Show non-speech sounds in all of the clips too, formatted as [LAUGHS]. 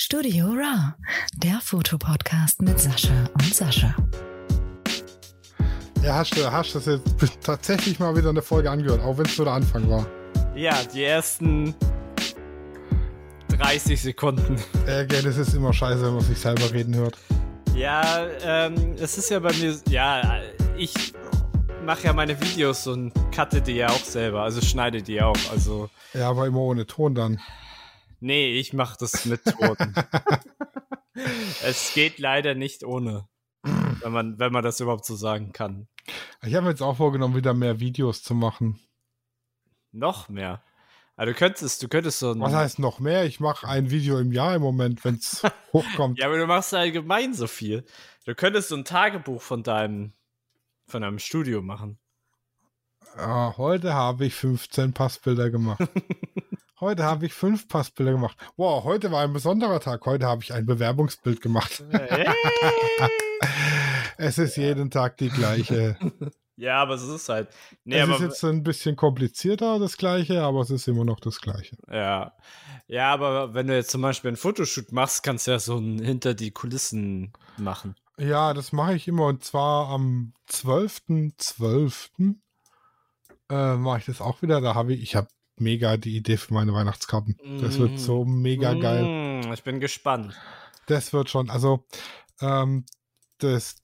Studio Raw, der Fotopodcast mit Sascha und Sascha. Ja, hast du hast das jetzt tatsächlich mal wieder eine Folge angehört, auch wenn es nur der Anfang war. Ja, die ersten 30 Sekunden. Äh, gell, das ist immer scheiße, wenn man sich selber reden hört. Ja, ähm, es ist ja bei mir, ja, ich mache ja meine Videos und cutte die ja auch selber, also schneide die auch, also. Ja, aber immer ohne Ton dann. Nee, ich mache das mit Ton. [LAUGHS] es geht leider nicht ohne, wenn man, wenn man das überhaupt so sagen kann. Ich habe mir jetzt auch vorgenommen, wieder mehr Videos zu machen. Noch mehr. Also du könntest, du könntest so ein. Was heißt noch mehr? Ich mache ein Video im Jahr im Moment, wenn es [LAUGHS] hochkommt. ja, aber du machst allgemein so viel. Du könntest so ein Tagebuch von deinem, von deinem Studio machen. Ja, heute habe ich 15 Passbilder gemacht. [LAUGHS] heute habe ich fünf Passbilder gemacht. Wow, heute war ein besonderer Tag. Heute habe ich ein Bewerbungsbild gemacht. [LAUGHS] es ist jeden Tag die gleiche. [LAUGHS] Ja, aber es ist halt. Nee, es ist jetzt ein bisschen komplizierter, das gleiche, aber es ist immer noch das gleiche. Ja. Ja, aber wenn du jetzt zum Beispiel einen Fotoshoot machst, kannst du ja so ein hinter die Kulissen machen. Ja, das mache ich immer und zwar am 12.12. .12. Äh, mache ich das auch wieder. Da habe ich, ich habe mega die Idee für meine Weihnachtskarten. Das wird so mega geil. Mm, Ich bin gespannt. Das wird schon, also ähm, das,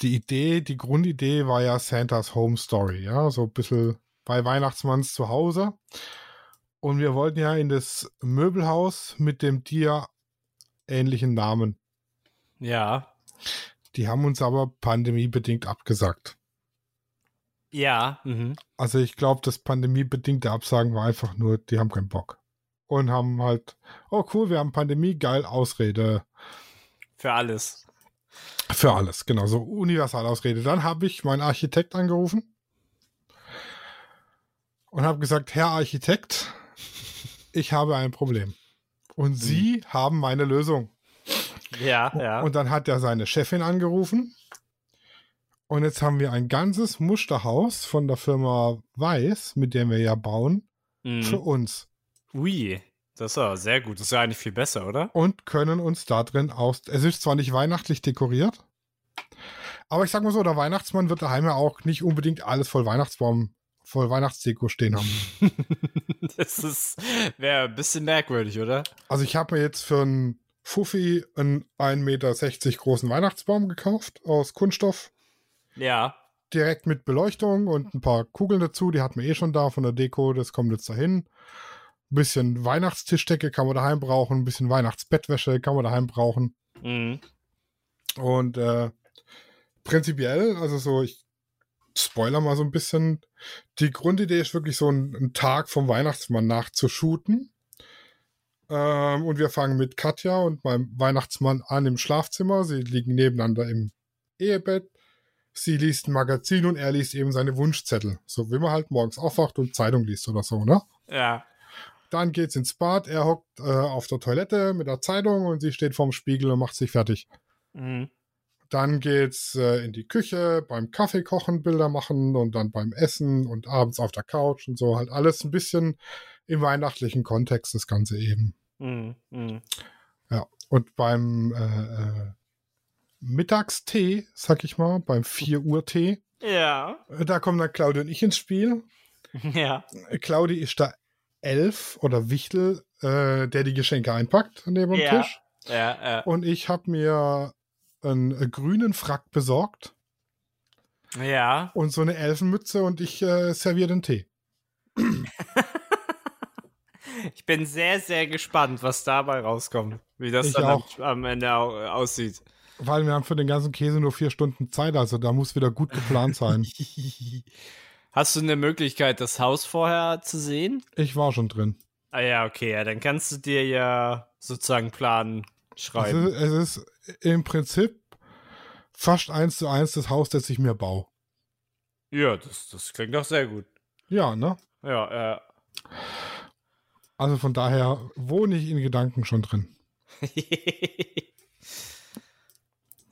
die Idee, die Grundidee war ja Santas Home Story, ja, so ein bisschen bei Weihnachtsmanns zu Hause. Und wir wollten ja in das Möbelhaus mit dem dir ähnlichen Namen. Ja. Die haben uns aber pandemiebedingt abgesagt. Ja. Mhm. Also ich glaube, das pandemiebedingte Absagen war einfach nur, die haben keinen Bock. Und haben halt, oh cool, wir haben Pandemie, geil, Ausrede. Für alles. Für alles, genau, so Universalausrede. Dann habe ich meinen Architekt angerufen und habe gesagt, Herr Architekt, ich habe ein Problem. Und Sie haben meine Lösung. Ja, ja. Und dann hat er seine Chefin angerufen. Und jetzt haben wir ein ganzes Musterhaus von der Firma Weiß, mit dem wir ja bauen, für Mhm. uns. Ui. Das ist aber sehr gut. Das ist ja eigentlich viel besser, oder? Und können uns da drin aus. Es ist zwar nicht weihnachtlich dekoriert, aber ich sag mal so, der Weihnachtsmann wird daheim ja auch nicht unbedingt alles voll Weihnachtsbaum, voll Weihnachtsdeko stehen haben. [LAUGHS] Das ist wäre ein bisschen merkwürdig, oder? Also ich habe mir jetzt für einen Fuffi einen 1,60 Meter großen Weihnachtsbaum gekauft aus Kunststoff. Ja. direkt mit Beleuchtung und ein paar Kugeln dazu. Die hatten wir eh schon da von der Deko. Das kommt jetzt dahin. Ein bisschen Weihnachtstischdecke kann man daheim brauchen. Ein bisschen Weihnachtsbettwäsche kann man daheim brauchen. Mhm. Und äh, prinzipiell, also so, ich spoiler mal so ein bisschen. Die Grundidee ist wirklich so ein, ein Tag vom Weihnachtsmann nachzushooten. Ähm, und wir fangen mit Katja und meinem Weihnachtsmann an im Schlafzimmer. Sie liegen nebeneinander im Ehebett. Sie liest ein Magazin und er liest eben seine Wunschzettel. So wie man halt morgens aufwacht und Zeitung liest oder so, ne? Ja. Dann geht's ins Bad. Er hockt äh, auf der Toilette mit der Zeitung und sie steht vorm Spiegel und macht sich fertig. Mhm. Dann geht's äh, in die Küche, beim Kaffee kochen, Bilder machen und dann beim Essen und abends auf der Couch und so. Halt alles ein bisschen im weihnachtlichen Kontext, das Ganze eben. Mhm. Mhm. Ja. Und beim äh, äh, Mittagstee, sag ich mal, beim 4 Uhr Tee, Ja. äh, da kommen dann Claudia und ich ins Spiel. [LAUGHS] Ja. Äh, Claudi ist da Elf oder Wichtel, äh, der die Geschenke einpackt neben dem Ja. Tisch. Ja, ja. Und ich habe mir einen äh, grünen Frack besorgt Ja. und so eine Elfenmütze und ich äh, serviere den Tee. [LAUGHS] Ich bin sehr, sehr gespannt, was dabei rauskommt. Wie das Ich dann am, am Ende au aussieht. Weil wir haben für den ganzen Käse nur vier Stunden Zeit, also da muss wieder gut geplant sein. [LAUGHS] Hast du eine Möglichkeit, das Haus vorher zu sehen? Ich war schon drin. Ah ja, okay, ja, dann kannst du dir ja sozusagen Plan Es schreiben. ist, es ist im Prinzip fast eins zu eins das Haus, das ich mir baue. Ja, das, das klingt doch sehr gut. Ja, ne? Ja, ja. Also von daher wohne ich in Gedanken schon drin. [LAUGHS]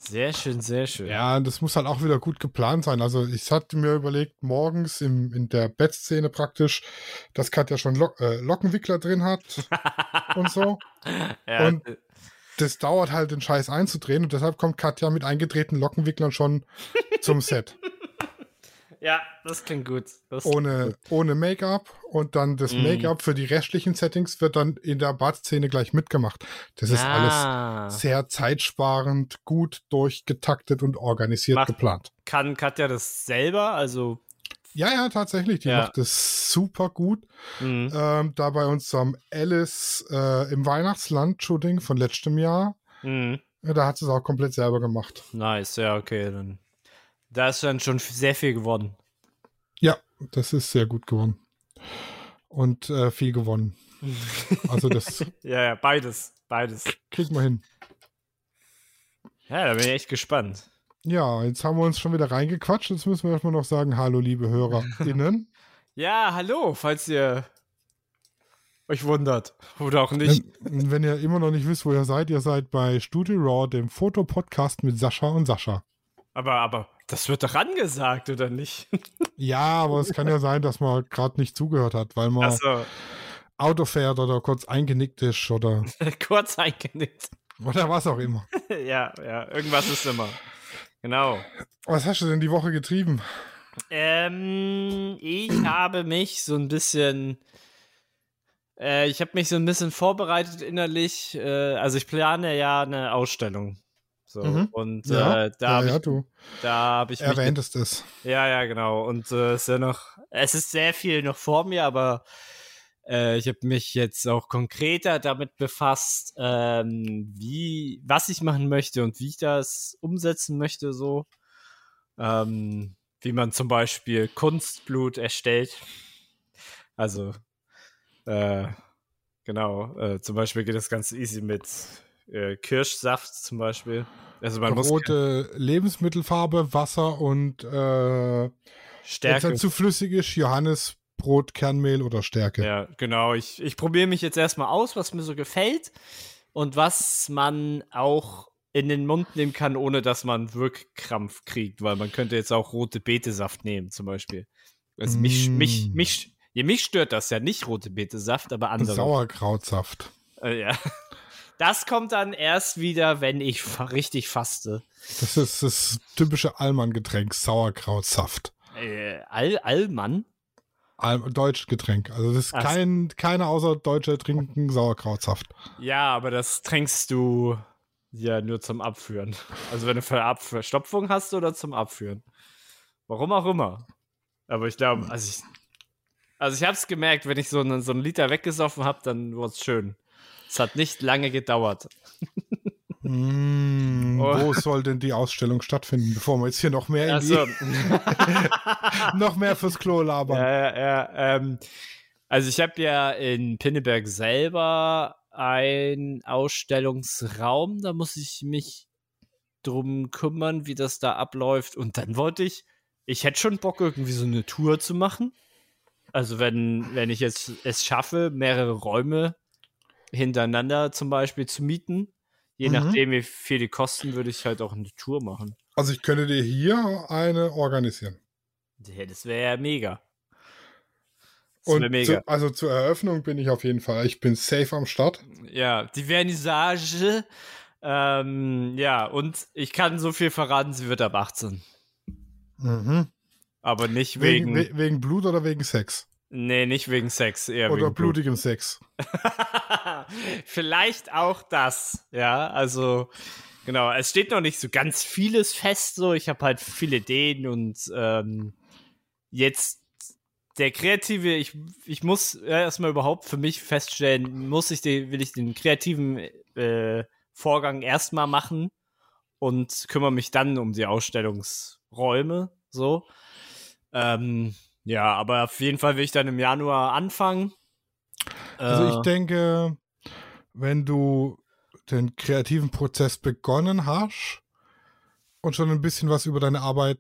Sehr schön, sehr schön. Ja, das muss halt auch wieder gut geplant sein. Also ich hatte mir überlegt, morgens im, in der Bettszene praktisch, dass Katja schon Lo äh, Lockenwickler drin hat [LAUGHS] und so. Ja, Und das dauert halt, den Scheiß einzudrehen und deshalb kommt Katja mit eingedrehten Lockenwicklern schon zum Set. [LAUGHS] ja, das klingt gut. Das Ohne, ohne Make-up und dann das Mhm. Make-up für die restlichen Settings wird dann in der Badszene gleich mitgemacht. Das ist alles Ah. sehr zeitsparend, gut durchgetaktet und organisiert Macht- geplant. Kann Katja das selber? Also, Ja, ja, tatsächlich. Die Ja. macht das super gut. mh, Ähm, da bei unserem Alice äh, im Weihnachtsland-Shooting von letztem Jahr, mh. ja, da hat sie es auch komplett selber gemacht. nice, ja, okay, dann. Da ist dann schon sehr viel geworden. Ja, das ist sehr gut geworden. Und äh, viel gewonnen. Also das [LAUGHS] Ja, ja, beides, beides. kriegen wir hin. Ja, da bin ich echt gespannt. Ja, jetzt haben wir uns schon wieder reingequatscht. Jetzt müssen wir erstmal noch sagen, hallo liebe HörerInnen. [LAUGHS] Ja, hallo, falls ihr euch wundert. Oder auch nicht. wenn, wenn ihr immer noch nicht wisst, wo ihr seid, ihr seid bei Studio Raw, dem Fotopodcast mit Sascha und Sascha. Aber, aber, das wird doch angesagt, oder nicht? [LAUGHS] Ja, aber es kann ja sein, dass man gerade nicht zugehört hat, weil man Achso, Auto fährt oder kurz eingenickt ist oder, [LAUGHS] kurz eingenickt. oder was auch immer. [LAUGHS] ja, ja, irgendwas ist immer. Genau. Was hast du denn die Woche getrieben? Ähm, ich habe mich so ein bisschen. Äh, ich habe mich so ein bisschen vorbereitet innerlich. Äh, also ich plane ja eine Ausstellung. So, Mhm. und Ja, äh, da ja, habe ja, ich, du da hab ich mich erwähntest es. Ja, ja, genau. Und äh, es ist ja noch, es ist sehr viel noch vor mir, aber äh, ich habe mich jetzt auch konkreter damit befasst, ähm, wie, was ich machen möchte und wie ich das umsetzen möchte, so. Ähm, wie man zum Beispiel Kunstblut erstellt. Also, äh, genau, äh, zum Beispiel geht das ganz easy mit äh, Kirschsaft zum Beispiel. Also man muss Rote Lebensmittelfarbe, Wasser und äh, Stärke zu flüssig ist, Johannesbrot, Kernmehl oder Stärke. Ja, genau. Ich, ich probiere mich jetzt erstmal aus, was mir so gefällt und was man auch in den Mund nehmen kann, ohne dass man Wirkkrampf kriegt, weil man könnte jetzt auch rote Betesaft nehmen, zum Beispiel. Also mich, Mm. mich, mich, ja, mich stört das ja nicht, rote Betesaft, aber andere. Sauerkrautsaft. Äh, ja. Das kommt dann erst wieder, wenn ich richtig faste. Das ist das typische Allmann-Getränk, Sauerkrautsaft. Äh, All, Allmann? All, deutsches Getränk. Also das ist Ach kein, keiner außer Deutsche trinken Sauerkrautsaft. Ja, aber das trinkst du ja nur zum Abführen. Also wenn du Verstopfung hast oder zum Abführen. Warum auch immer. Aber ich glaube, also ich, also ich habe es gemerkt, wenn ich so einen, so einen Liter weggesoffen habe, dann wurde es schön. Es hat nicht lange gedauert. Mm, Oh. Wo soll denn die Ausstellung stattfinden, bevor wir jetzt hier noch mehr, Also, [LAUGHS] noch mehr fürs Klo labern? ja, ja, ähm, also ich habe ja in Pinneberg selber einen Ausstellungsraum, da muss ich mich drum kümmern, wie das da abläuft. Und dann wollte ich, ich hätte schon Bock, irgendwie so eine Tour zu machen. Also wenn, wenn ich jetzt es schaffe, mehrere Räume hintereinander zum Beispiel zu mieten, je Mhm. nachdem, wie viel die kosten, würde ich halt auch eine Tour machen. Also ich könnte dir hier eine organisieren. Ja, das wäre ja mega. Das Und mega. zu, also zur Eröffnung bin ich auf jeden Fall. Ich bin safe am Start. Ja, die Vernissage. Ähm, ja, und ich kann so viel verraten, sie wird ab 18. Mhm. Aber nicht Wegen, wegen. we wegen Blut oder wegen Sex? Nee, nicht wegen Sex, eher oder wegen Blut. blutigem Sex? [LAUGHS] Vielleicht auch das, ja, also genau, es steht noch nicht so ganz vieles fest, so ich habe halt viele Ideen und ähm, jetzt der kreative, ich, ich muss erstmal überhaupt für mich feststellen, muss ich den, will ich den kreativen äh, Vorgang erstmal machen und kümmere mich dann um die Ausstellungsräume, so. Ähm, ja, aber auf jeden Fall will ich dann im Januar anfangen. Also Äh, ich denke, wenn du den kreativen Prozess begonnen hast und schon ein bisschen was über deine Arbeit,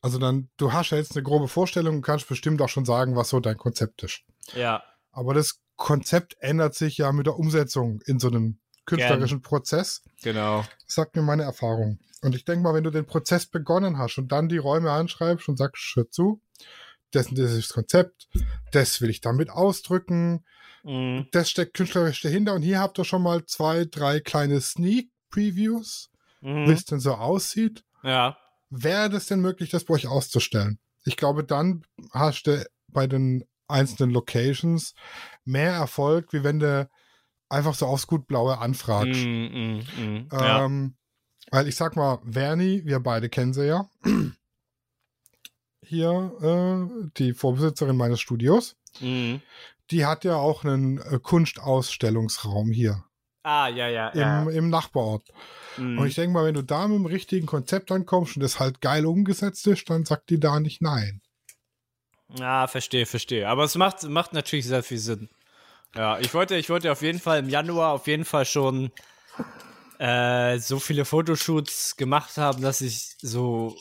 also dann, du hast ja jetzt eine grobe Vorstellung und kannst bestimmt auch schon sagen, was so dein Konzept ist. ja, Aber das Konzept ändert sich ja mit der Umsetzung in so einem künstlerischen Prozess, Genau. sagt mir meine Erfahrung. Und ich denke mal, wenn du den Prozess begonnen hast und dann die Räume anschreibst und sagst, hör zu, das, das ist das Konzept, das will ich damit ausdrücken, Mhm. das steckt künstlerisch dahinter und hier habt ihr schon mal zwei, drei kleine Sneak Previews, wie Mhm. es denn so aussieht. Ja. Wäre das denn möglich, das bei euch auszustellen? Ich glaube, dann hast du bei den einzelnen Locations mehr Erfolg, wie wenn du einfach so aufs gut Blaue anfragst. Mhm, mhm, mhm. Ja. Ähm, weil ich sag mal, Verni, wir beide kennen sie ja. Hier, äh, die Vorbesitzerin meines Studios, Mhm. die hat ja auch einen äh, Kunstausstellungsraum hier Ah, ja, ja, im, ja. im Nachbarort. Mhm. Und ich denke mal, wenn du da mit dem richtigen Konzept ankommst und das halt geil umgesetzt ist, dann sagt die da nicht nein. Ja, verstehe, verstehe. Aber es macht, macht natürlich sehr viel Sinn. Ja, ich wollte, ich wollte auf jeden Fall im Januar auf jeden Fall schon äh, so viele Fotoshoots gemacht haben, dass ich so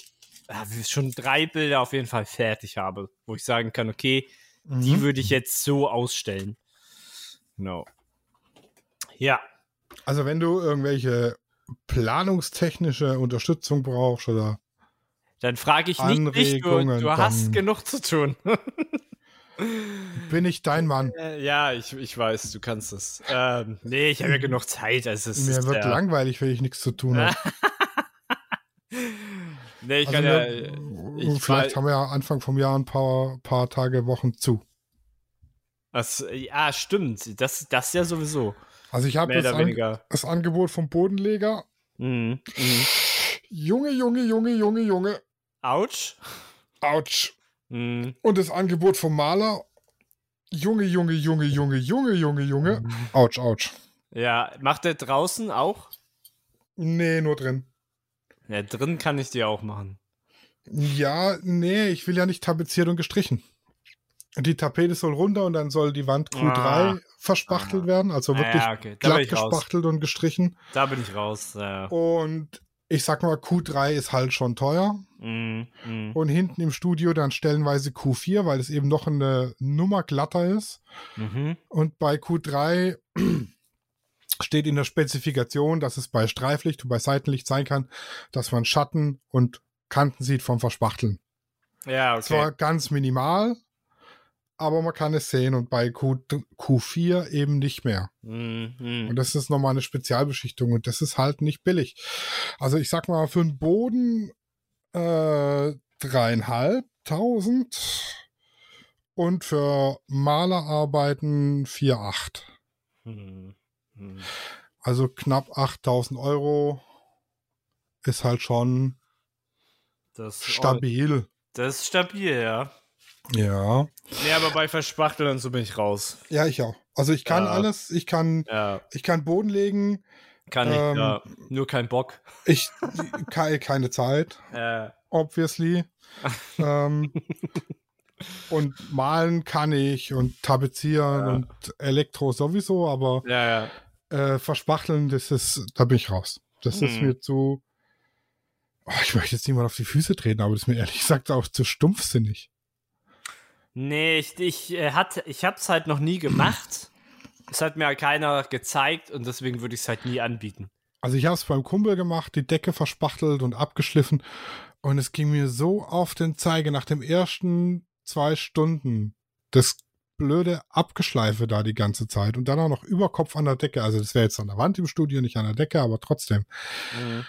schon drei Bilder auf jeden Fall fertig habe, wo ich sagen kann, okay, die Mhm. würde ich jetzt so ausstellen. Genau. Ja. Also wenn du irgendwelche planungstechnische Unterstützung brauchst oder Dann frage ich nicht dich, du, du hast genug zu tun. [LAUGHS] bin ich dein Mann. Äh, ja, ich, ich weiß, du kannst es. Ähm, nee, ich habe ja genug Zeit. Also es Mir ist, wird ja, langweilig, wenn ich nichts zu tun habe. [LAUGHS] Nee, ich Also kann ja. Ich vielleicht haben wir ja Anfang vom Jahr ein paar, paar Tage, Wochen zu. Was, ja, stimmt. Das, das ja sowieso. Also ich habe das, An das Angebot vom Bodenleger. Mhm. Mhm. Junge, Junge, Junge, Junge, Junge. Autsch. Autsch. Mhm. Und das Angebot vom Maler. Junge, Junge, Junge, Junge, Junge, Junge, Junge. Autsch, autsch. Ja, macht der draußen auch? Nee, nur drin. Ja, drin kann ich die auch machen. Ja, nee, ich will ja nicht tapeziert und gestrichen. Die Tapete soll runter und dann soll die Wand Q3 Ah. verspachtelt werden, also Ah, wirklich ja, okay. Glatt ich raus. gespachtelt und gestrichen. Da bin ich raus. Ja. Und ich sag mal, Q3 ist halt schon teuer. Mhm. Mhm. Und hinten im Studio dann stellenweise Q4, weil es eben noch eine Nummer glatter ist. Mhm. Und bei Q3 steht in der Spezifikation, dass es bei Streiflicht und bei Seitenlicht sein kann, dass man Schatten und Kanten sieht vom Verspachteln. Ja, okay. Zwar ganz minimal, aber man kann es sehen und bei Q, Q4 eben nicht mehr. Mhm. Und das ist nochmal eine Spezialbeschichtung und das ist halt nicht billig. Also ich sag mal, für einen Boden äh, dreieinhalbtausend und für Malerarbeiten 4,8. Mhm. Mhm. Also knapp 8000 Euro ist halt schon Das, stabil. das ist stabil, ja. Ja. Nee, aber bei Verspachteln und so bin ich raus. Ja, ich auch. Also ich kann Ja. alles, ich kann, Ja, ich kann Boden legen, kann ich, Ähm, ja. Nur kein Bock. ich keine, keine Zeit, [LAUGHS] Äh, obviously. [LAUGHS] ähm, und malen kann ich und tapezieren Ja. und Elektro sowieso, aber ja, ja. Äh, verspachteln, das ist, da bin ich raus. Das ist Mhm. mir zu. Oh, ich möchte jetzt niemand auf die Füße treten, aber das ist mir ehrlich [LAUGHS] gesagt auch zu stumpfsinnig. Nee, ich, ich, äh, hat, ich hab's halt noch nie gemacht. Es hat mir halt keiner gezeigt und deswegen würde ich es halt nie anbieten. Also ich habe es beim Kumpel gemacht, die Decke verspachtelt und abgeschliffen und es ging mir so auf den Zeige nach dem ersten zwei Stunden. Das blöde Abgeschleife da die ganze Zeit und dann auch noch Überkopf an der Decke. Also das wäre jetzt an der Wand im Studio, nicht an der Decke, aber trotzdem. Mhm.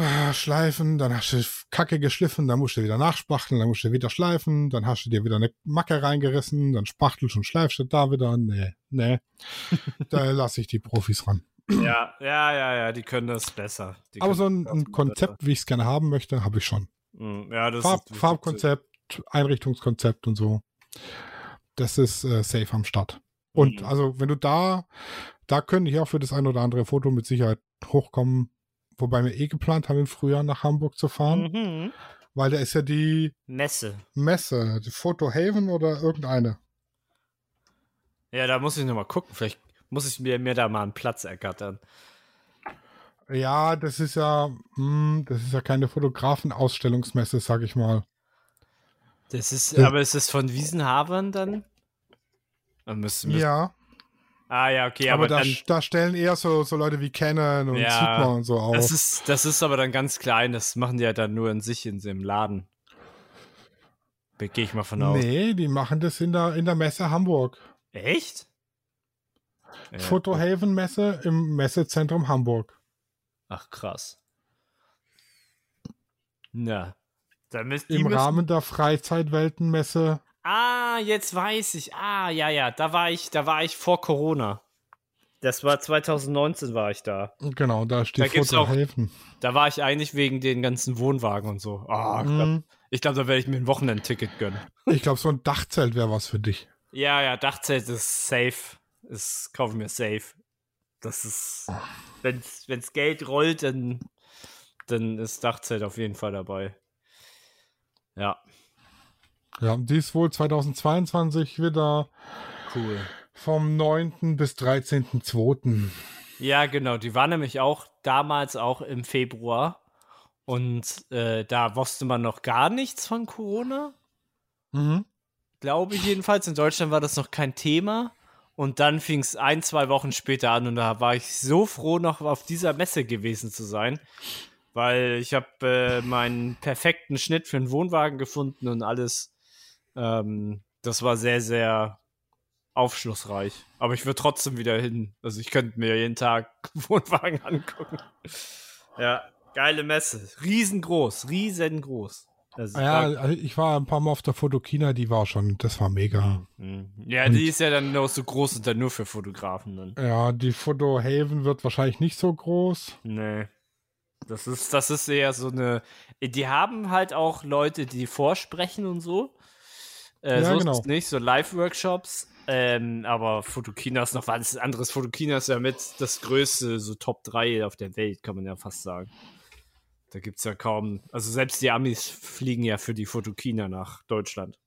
Ah, Schleifen, dann hast du Kacke geschliffen, dann musst du wieder nachspachteln, dann musst du wieder schleifen, dann hast du dir wieder eine Macke reingerissen, dann spachtelst und schleifst du da wieder. Nee, nee. [LAUGHS] da lasse ich die Profis ran. Ja, ja, ja, ja, die können das besser. Die Aber so ein, ein besser. Konzept, wie ich es gerne haben möchte, habe ich schon. Mhm, Ja, das Farb, ist, Farbkonzept, Einrichtungskonzept und so. Das ist äh, safe am Start. Und Mhm. also, wenn du da, da könnte ich auch für das ein oder andere Foto mit Sicherheit hochkommen. Wobei wir eh geplant haben, im Frühjahr nach Hamburg zu fahren, Mhm. weil da ist ja die Messe. Messe, die Photo Haven oder irgendeine. Ja, da muss ich nochmal gucken. Vielleicht muss ich mir, mir da mal einen Platz ergattern. Ja, das ist ja, hm, das ist ja keine Fotografenausstellungsmesse, sag ich mal. Das ist, Ja. aber ist es von Wiesenhavern dann? Dann müssen wir. Ja, Ah ja, okay, aber aber, da, dann, da stellen eher so, so Leute wie Canon und Ja, Sigma und so auf. das ist, das ist aber dann ganz klein. Das machen die ja dann nur in sich in dem Laden. Gehe ich mal von aus. nee, die machen das in der, in der Messe Hamburg. Echt? Ja. Photohaven Messe im Messezentrum Hamburg. Ach krass. Na, Im müssen- Rahmen der Freizeitweltenmesse. Ah, jetzt weiß ich. Ah, ja, ja, da war ich, da war ich vor Corona. Das war 2019 war ich da. Genau, da steht Da gibt's auch- Photohaven. Da war ich eigentlich wegen den ganzen Wohnwagen und so. Ah, ich Mhm. glaube, glaub, da werde ich mir ein Wochenendticket gönnen. Ich glaube, so ein Dachzelt wäre was für dich. Ja, ja, Dachzelt ist safe. Das kaufe ich mir safe. Das ist, wenn's, wenn's Geld rollt, dann, dann ist Dachzelt auf jeden Fall dabei. Ja, Ja, und die ist wohl 2022 wieder cool. vom 9. bis 13.2. Ja, genau. Die war nämlich auch damals auch im Februar. Und äh, da wusste man noch gar nichts von Corona. Mhm. Glaube ich jedenfalls. In Deutschland war das noch kein Thema. Und dann fing es ein, zwei Wochen später an. Und da war ich so froh, noch auf dieser Messe gewesen zu sein. Weil ich habe äh, meinen perfekten Schnitt für einen Wohnwagen gefunden und alles. Ähm, das war sehr, sehr aufschlussreich. Aber ich würde trotzdem wieder hin. Also ich könnte mir jeden Tag [LAUGHS] Wohnwagen angucken. Ja, geile Messe. Riesengroß, riesengroß. Also, Ja, also ich war ein paar Mal auf der Fotokina, die war schon, das war mega. Mhm. Ja, die ist ja dann nur so groß und dann nur für Fotografen dann. Ja, die Photohaven wird wahrscheinlich nicht so groß. Nee. Das ist, das ist eher so eine. Die haben halt auch Leute, die vorsprechen und so. Äh, Ja, so genau. ist es nicht, so Live-Workshops. Ähm, aber Fotokina ist noch was anderes. Fotokina ist ja mit das größte, so Top 3 auf der Welt, kann man ja fast sagen. Da gibt es ja kaum. Also selbst die Amis fliegen ja für die Fotokina nach Deutschland.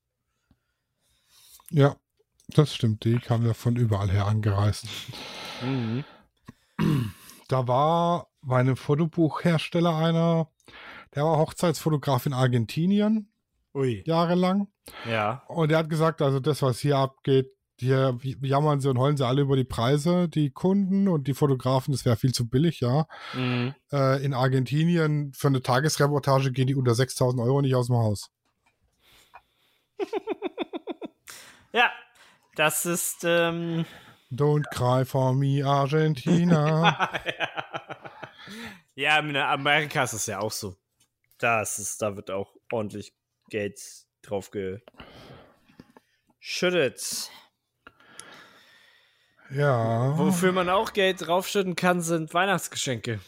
Ja, das stimmt, die kamen ja von überall her angereist. Mhm. Da war bei einem Fotobuchhersteller einer, der war Hochzeitsfotograf in Argentinien Ui. jahrelang. Ja. Und er hat gesagt, also das, was hier abgeht, hier jammern sie und heulen sie alle über die Preise, die Kunden und die Fotografen, das wäre viel zu billig, ja. Mhm. Äh, in Argentinien für eine Tagesreportage gehen die unter 6000 Euro nicht aus dem Haus. [LAUGHS] Ja. Das ist. Ähm, Don't cry for me, Argentina. [LAUGHS] Ja, in Amerika ist es ja auch so. Da, ist es, da wird auch ordentlich Geld drauf geschüttet. ja. Wofür man auch Geld draufschütten kann, sind Weihnachtsgeschenke.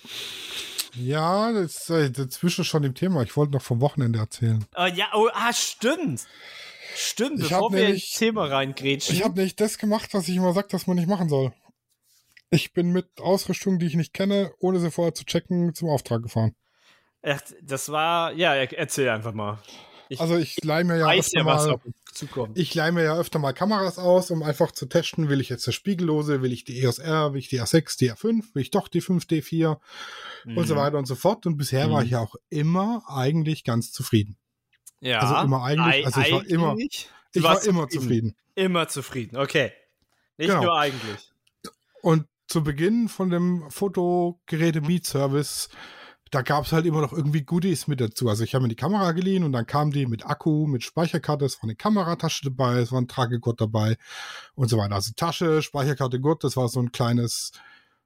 Ja, das ist äh, dazwischen schon im Thema. Ich wollte noch vom Wochenende erzählen. Oh, ja, oh, ah, stimmt. Stimmt, Ich bevor wir nämlich- ins Thema reingrätschen. Ich habe nicht das gemacht, was ich immer sage, dass man nicht machen soll. Ich bin mit Ausrüstung, die ich nicht kenne, ohne sie vorher zu checken, zum Auftrag gefahren. Ach, das war, ja, erzähl einfach mal. Ich Also ich leih mir ja weiß öfter ja, was mal, ich leih mir ja öfter mal Kameras aus, um einfach zu testen, will ich jetzt eine Spiegellose, will ich die EOS R, will ich die A6, die A5, will ich doch die 5D4 und so Mhm. weiter und so fort. Und bisher war Mhm. ich ja auch immer eigentlich ganz zufrieden. Ja, also immer eigentlich- also ich war immer- Ich war warst immer zufrieden. Immer zufrieden, okay. Nicht Genau. nur eigentlich. Und zu Beginn von dem Fotogeräte-Miet-Service, da gab es halt immer noch irgendwie Goodies mit dazu. Also ich habe mir die Kamera geliehen und dann kam die mit Akku, mit Speicherkarte, es war eine Kameratasche dabei, es war ein Tragegurt dabei und so weiter. Also Tasche, Speicherkarte, Gurt, das war so ein kleines,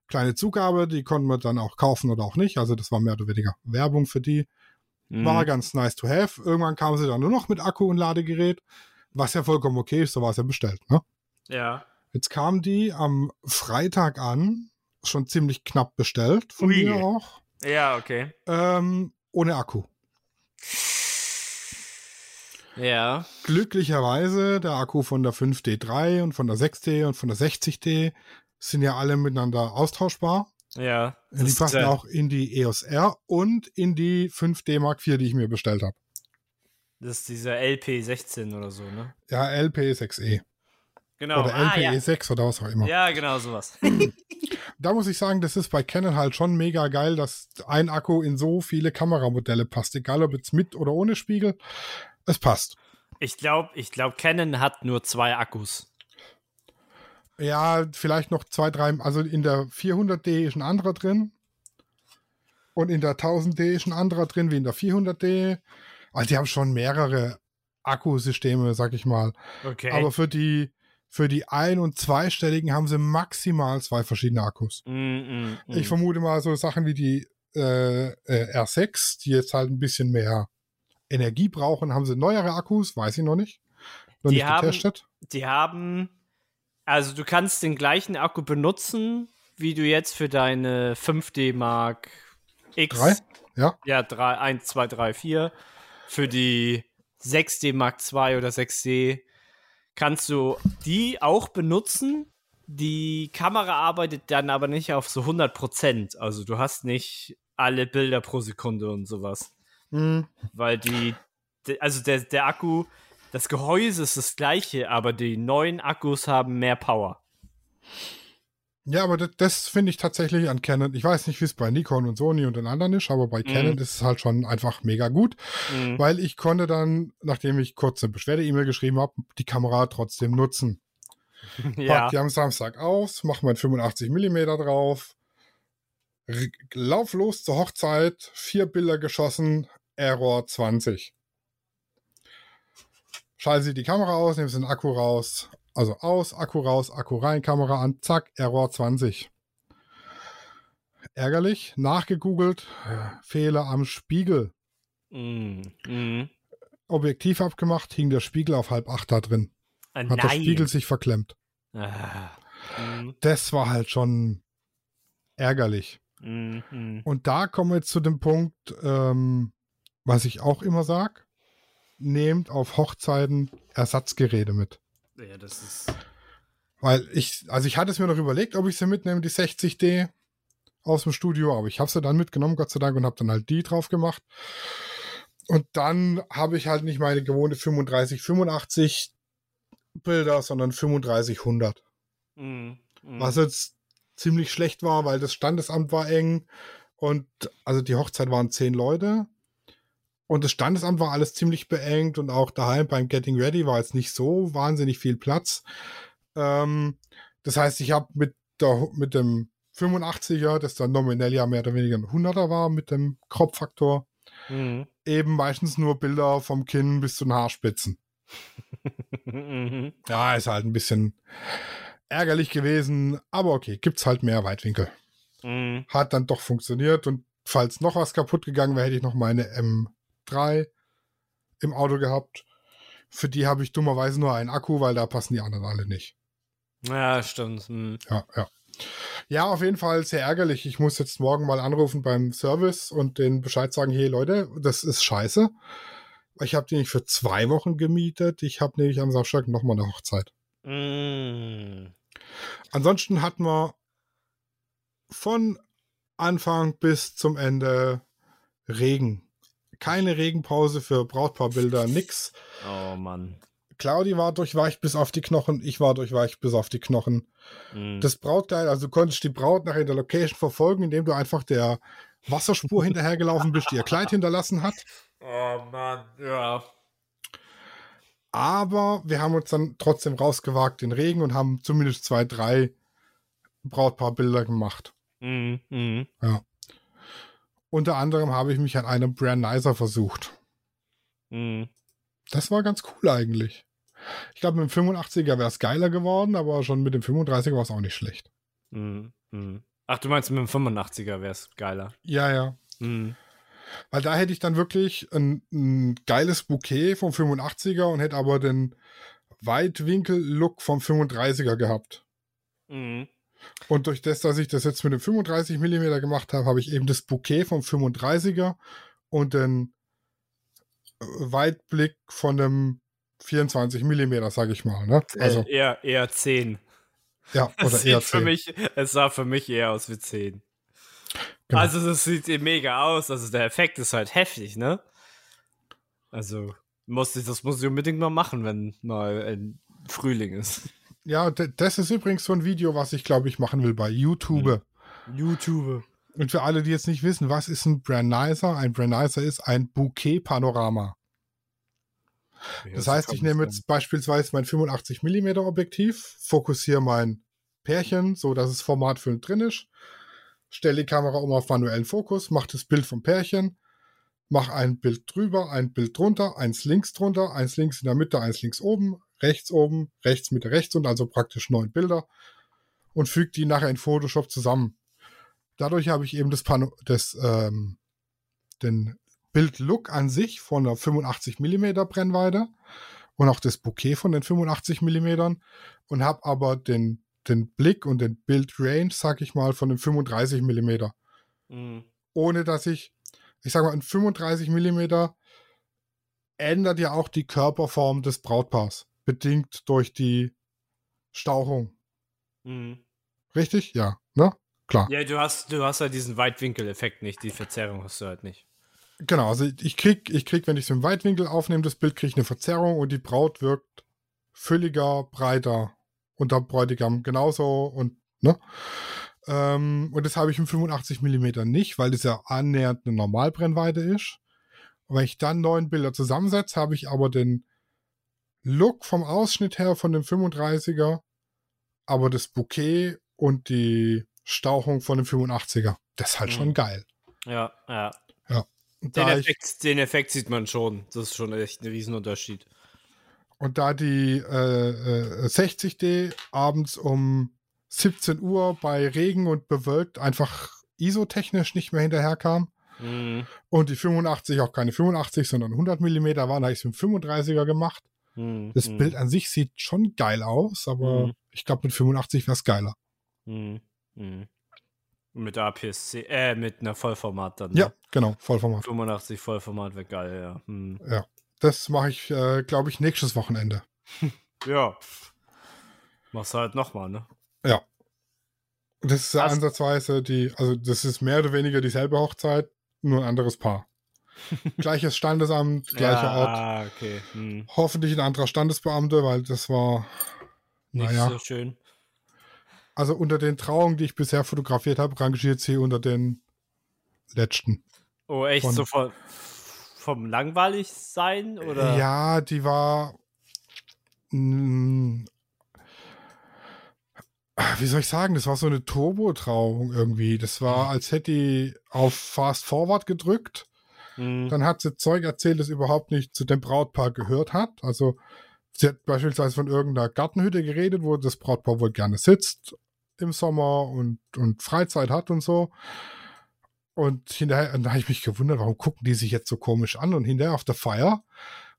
kleine Zugabe, die konnten wir dann auch kaufen oder auch nicht. Also das war mehr oder weniger Werbung für die. War Mhm. ganz nice to have. Irgendwann kamen sie dann nur noch mit Akku und Ladegerät, was ja vollkommen okay ist, so war es ja bestellt, ne? Ja. Jetzt kam die am Freitag an, schon ziemlich knapp bestellt, von Ui. mir auch, Ja, okay. ähm, ohne Akku. Ja. Glücklicherweise der Akku von der 5D3 und von der 6D und von der 60D sind ja alle miteinander austauschbar. Ja. die ist, passen auch in die EOS R und in die 5D Mark IV, die ich mir bestellt habe. Das ist dieser LP16 oder so, ne? Ja, LP6E Genau. oder ah, ja. LPE6 oder was auch immer. ja, genau, sowas. [LAUGHS] Da muss ich sagen, das ist bei Canon halt schon mega geil, dass ein Akku in so viele Kameramodelle passt. Egal ob jetzt mit oder ohne Spiegel, es passt. Ich glaube, ich glaub, Canon hat nur zwei Akkus. Ja, vielleicht noch zwei, drei. Also in der 400D ist ein anderer drin. Und in der 1000D ist ein anderer drin wie in der 400D. Also die haben schon mehrere Akkusysteme, sag ich mal. Okay. Aber für die, für die ein- und zweistelligen haben sie maximal zwei verschiedene Akkus. Mm, mm, mm. Ich vermute mal so Sachen wie die äh, äh, R6, die jetzt halt ein bisschen mehr Energie brauchen, haben sie neuere Akkus, weiß ich noch nicht. Noch Die nicht haben- getestet. Die haben, also du kannst den gleichen Akku benutzen, wie du jetzt für deine 5D Mark X. Drei? Ja. Ja, 3, 1, 2, 3, 4. Für die 6D Mark II oder 6D kannst du die auch benutzen. Die Kamera arbeitet dann aber nicht auf so 100%. Also du hast nicht alle Bilder pro Sekunde und sowas. Hm. Weil die, also der, der Akku, das Gehäuse ist das gleiche, aber die neuen Akkus haben mehr Power. Ja, aber das, das finde ich tatsächlich an Canon. Ich weiß nicht, wie es bei Nikon und Sony und den anderen ist, aber bei Canon ist es halt schon einfach mega gut, Mhm. weil ich konnte dann, nachdem ich kurz eine Beschwerde-E-Mail geschrieben habe, die Kamera trotzdem nutzen. [LAUGHS] ja. Pack die am Samstag aus, mach mein 85 mm drauf, lauf los zur Hochzeit, vier Bilder geschossen, Error 20. Schalte sie die Kamera aus, nimmst den Akku raus, also aus, Akku raus, Akku rein, Kamera an, zack, Error 20. Ärgerlich, nachgegoogelt, Fehler am Spiegel. Mhm. Mhm. Objektiv abgemacht, hing der Spiegel auf halb acht da drin. Äh, Hat der nein. Spiegel sich verklemmt. Ah. Mhm. Das war halt schon ärgerlich. Mhm. Mhm. Und da kommen wir jetzt zu dem Punkt, ähm, was ich auch immer sage. Nehmt auf Hochzeiten Ersatzgeräte mit. Ja, das ist. Weil ich, also ich hatte es mir noch überlegt, ob ich sie mitnehme, die 60D aus dem Studio, aber ich habe sie dann mitgenommen, Gott sei Dank, und habe dann halt die drauf gemacht. Und dann habe ich halt nicht meine gewohnte 35, 85 Bilder, sondern 35, 100. Mhm. Mhm. Was jetzt ziemlich schlecht war, weil das Standesamt war eng und also die Hochzeit waren zehn Leute und das Standesamt war alles ziemlich beengt und auch daheim beim Getting Ready war jetzt nicht so wahnsinnig viel Platz. Ähm, das heißt, ich habe mit, der, mit dem 85er, das dann nominell ja mehr oder weniger ein 100er war mit dem Crop-Faktor, Mhm. eben meistens nur Bilder vom Kinn bis zu den Haarspitzen. [LAUGHS] Mhm. Ja, ist halt ein bisschen ärgerlich gewesen, aber okay, gibt's halt mehr Weitwinkel. Mhm. Hat dann doch funktioniert und falls noch was kaputt gegangen wäre, hätte ich noch meine M3 im Auto gehabt. Für die habe ich dummerweise nur einen Akku, weil da passen die anderen alle nicht. Ja, stimmt. Mhm. Ja, ja. Ja, auf jeden Fall sehr ärgerlich. Ich muss jetzt morgen mal anrufen beim Service und den Bescheid sagen, hey Leute, das ist scheiße. Ich habe die nicht für zwei Wochen gemietet. Ich habe nämlich am Samstag nochmal eine Hochzeit. Mhm. Ansonsten hatten wir von Anfang bis zum Ende Regen. Keine Regenpause für Brautpaarbilder, nix. Oh Mann. Claudi war durchweicht bis auf die Knochen, ich war durchweicht bis auf die Knochen. Mhm. Das Brautkleid, also du konntest die Braut nachher in der Location verfolgen, indem du einfach der Wasserspur hinterhergelaufen bist, die ihr Kleid hinterlassen hat. oh Mann. Ja. Aber wir haben uns dann trotzdem rausgewagt in Regen und haben zumindest zwei, drei Brautpaarbilder gemacht. Mhm. Mhm. Unter anderem habe ich mich an einem Brandizer versucht. Mhm. Das war ganz cool eigentlich. Ich glaube, mit dem 85er wäre es geiler geworden, aber schon mit dem 35er war es auch nicht schlecht. Mhm. Mhm. Ach, du meinst mit dem 85er wäre es geiler. Ja, ja. Mhm. Weil da hätte ich dann wirklich ein, ein geiles Bouquet vom 85er und hätte aber den Weitwinkel-Look vom 35er gehabt. Mhm. Und durch das, dass ich das jetzt mit dem 35 mm gemacht habe, habe ich eben das Bouquet vom 35er und den äh, Weitblick von dem 24 mm, sage ich mal. Ne? Also, äh, eher, eher 10. ja, [LAUGHS] Es oder sieht eher für 10. mich, es sah für mich eher aus wie 10. Genau. Also das sieht eh mega aus. Also der Effekt ist halt heftig, ne? Also muss ich, das muss ich unbedingt mal machen, wenn mal ein Frühling ist. Ja, das ist übrigens so ein Video, was ich glaube ich machen will bei YouTube. YouTube. Und für alle, die jetzt nicht wissen, was ist ein Brandizer? Ein Brandizer ist ein Bouquet-Panorama. Das heißt, ich nehme jetzt beispielsweise mein 85 mm Objektiv, fokussiere mein Pärchen, so dass es formatfüllend drin ist. Stelle die Kamera um auf manuellen Fokus, mach das Bild vom Pärchen, mach ein Bild drüber, ein Bild drunter, eins links drunter, eins links in der Mitte, eins links oben, rechts oben, rechts Mitte, rechts und also praktisch neun Bilder und füge die nachher in Photoshop zusammen. Dadurch habe ich eben das, Pano das ähm, den Bildlook an sich von einer 85 mm Brennweite und auch das Bouquet von den 85 mm und habe aber den, den Blick und den Bildrange, sag ich mal, von den 35 mm. Mhm. Ohne dass ich, ich sag mal, ein 35 mm ändert ja auch die Körperform des Brautpaars, bedingt durch die Stauchung. Mhm. Richtig? Ja, ne? Klar. Ja, du hast, du hast halt diesen Weitwinkeleffekt nicht, die Verzerrung hast du halt nicht. Genau, also ich krieg, ich krieg, wenn ich es im Weitwinkel aufnehme, das Bild, kriege ich eine Verzerrung und die Braut wirkt fülliger, breiter und der Bräutigam genauso und, ne? Ähm, und das habe ich im 85 mm nicht, weil das ja annähernd eine Normalbrennweite ist. Und wenn ich dann neun Bilder zusammensetze, habe ich aber den Look vom Ausschnitt her von dem 35er, aber das Bouquet und die Stauchung von dem 85er. Das ist halt mhm. schon geil. Ja, ja. Ja. Den Effekt, den Effekt, sieht man schon. Das ist schon echt ein Riesenunterschied. Und da die äh, äh, 60D abends um 17 Uhr bei Regen und bewölkt einfach isotechnisch nicht mehr hinterherkam mhm. und die 85 auch keine 85, sondern 100 mm waren, habe ich es mit 35er gemacht. Mhm. Das mhm. Bild an sich sieht schon geil aus, aber mhm. ich glaube mit 85 wäre es geiler. Mhm. Mhm. Mit APS-C, äh, mit einer Vollformat dann. Ne? Ja, genau, Vollformat. 85 Vollformat wäre geil, ja. Hm. Ja, das mache ich, äh, glaube ich, nächstes Wochenende. [LAUGHS] ja. Machst du halt nochmal, ne? Ja. Das ist Hast ansatzweise die, also das ist mehr oder weniger dieselbe Hochzeit, nur ein anderes Paar. [LAUGHS] Gleiches Standesamt, gleicher ja, Ort. Ah, okay. Hm. Hoffentlich ein anderer Standesbeamter, weil das war nicht naja, so schön. Also unter den Trauungen, die ich bisher fotografiert habe, rangiert sie unter den letzten. Oh, echt? Von, so vom, vom langweilig sein? Oder? Ja, die war. Mh, hm, wie soll ich sagen, das war so eine Turbo-Trauung irgendwie. Das war, mhm. als hätte die auf Fast Forward gedrückt. Mhm. Dann hat sie Zeug erzählt, das überhaupt nicht zu dem Brautpaar gehört hat. Also sie hat beispielsweise von irgendeiner Gartenhütte geredet, wo das Brautpaar wohl gerne sitzt im Sommer und, und Freizeit hat und so. Und hinterher, und da habe ich mich gewundert, warum gucken die sich jetzt so komisch an? Und hinterher auf der Feier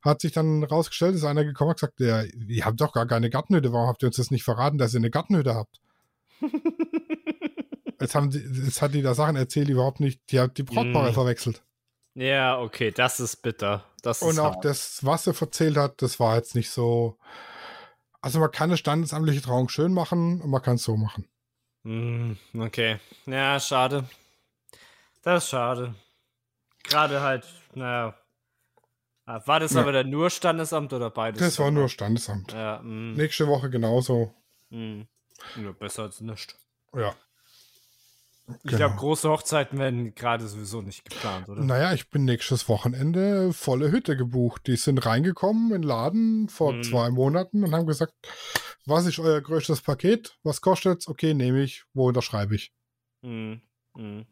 hat sich dann rausgestellt, ist einer gekommen und gesagt, ja, ihr habt doch gar keine Gartenhütte, warum habt ihr uns das nicht verraten, dass ihr eine Gartenhütte habt? [LAUGHS] jetzt, haben die, jetzt hat die da Sachen erzählt, die überhaupt nicht, die hat die Brautpaare mm. verwechselt. Ja, okay, das ist bitter. Das und ist auch hart. das, was er erzählt hat, das war jetzt nicht so, also man kann eine standesamtliche Trauung schön machen und man kann es so machen. Mm, okay. Ja, schade. Das ist schade. Gerade halt, naja. Ah, war das ja. aber dann nur Standesamt oder beides? Das war nur Standesamt. Ja, mm. Nächste Woche genauso. Mm. Ja, besser als nichts. Ja. Ich genau. glaube, große Hochzeiten werden gerade sowieso nicht geplant, oder? Naja, ich bin nächstes Wochenende volle Hütte gebucht. Die sind reingekommen in den Laden vor mhm. zwei Monaten und haben gesagt, was ist euer größtes Paket? Was kostet es? Okay, nehme ich. Wo unterschreibe ich? Mhm. Mhm.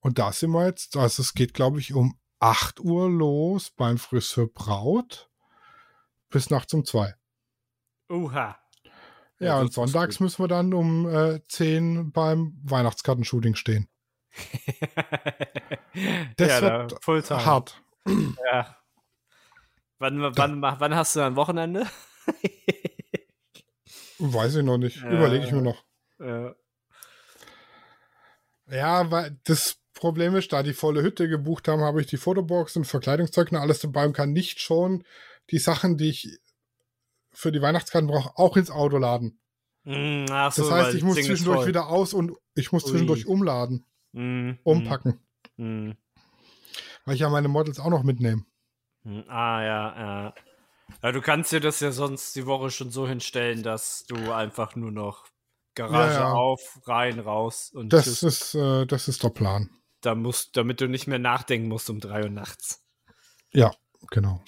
Und da sind wir jetzt, also es geht, glaube ich, um 8 Uhr los beim Friseur Braut bis nachts um 2. Uha. Ja, und sonntags müssen wir dann um äh, 10 beim Weihnachtskartenshooting stehen. [LAUGHS] das ja, wird da, hart. Ja. Wann, wann, wann hast du ein Wochenende? [LAUGHS] Weiß ich noch nicht. Ja, Überlege ich mir noch. Ja. ja, weil das Problem ist, da die volle Hütte gebucht haben, habe ich die Fotobox und Verkleidungszeug und alles dabei und kann nicht schon die Sachen, die ich für die Weihnachtskarten brauche, auch ins Auto laden. Mm, so, das heißt, ich muss zwischendurch wieder aus und ich muss zwischendurch Ui. umladen. Mm, umpacken. Mm. Weil ich ja meine Models auch noch mitnehme. Mm, ah, ja, ja. ja. Du kannst dir das ja sonst die Woche schon so hinstellen, dass du einfach nur noch Garage ja, ja. auf, rein, raus und das tschüss. ist äh, das ist der Plan. Da musst, damit du nicht mehr nachdenken musst um drei Uhr nachts. Ja, genau.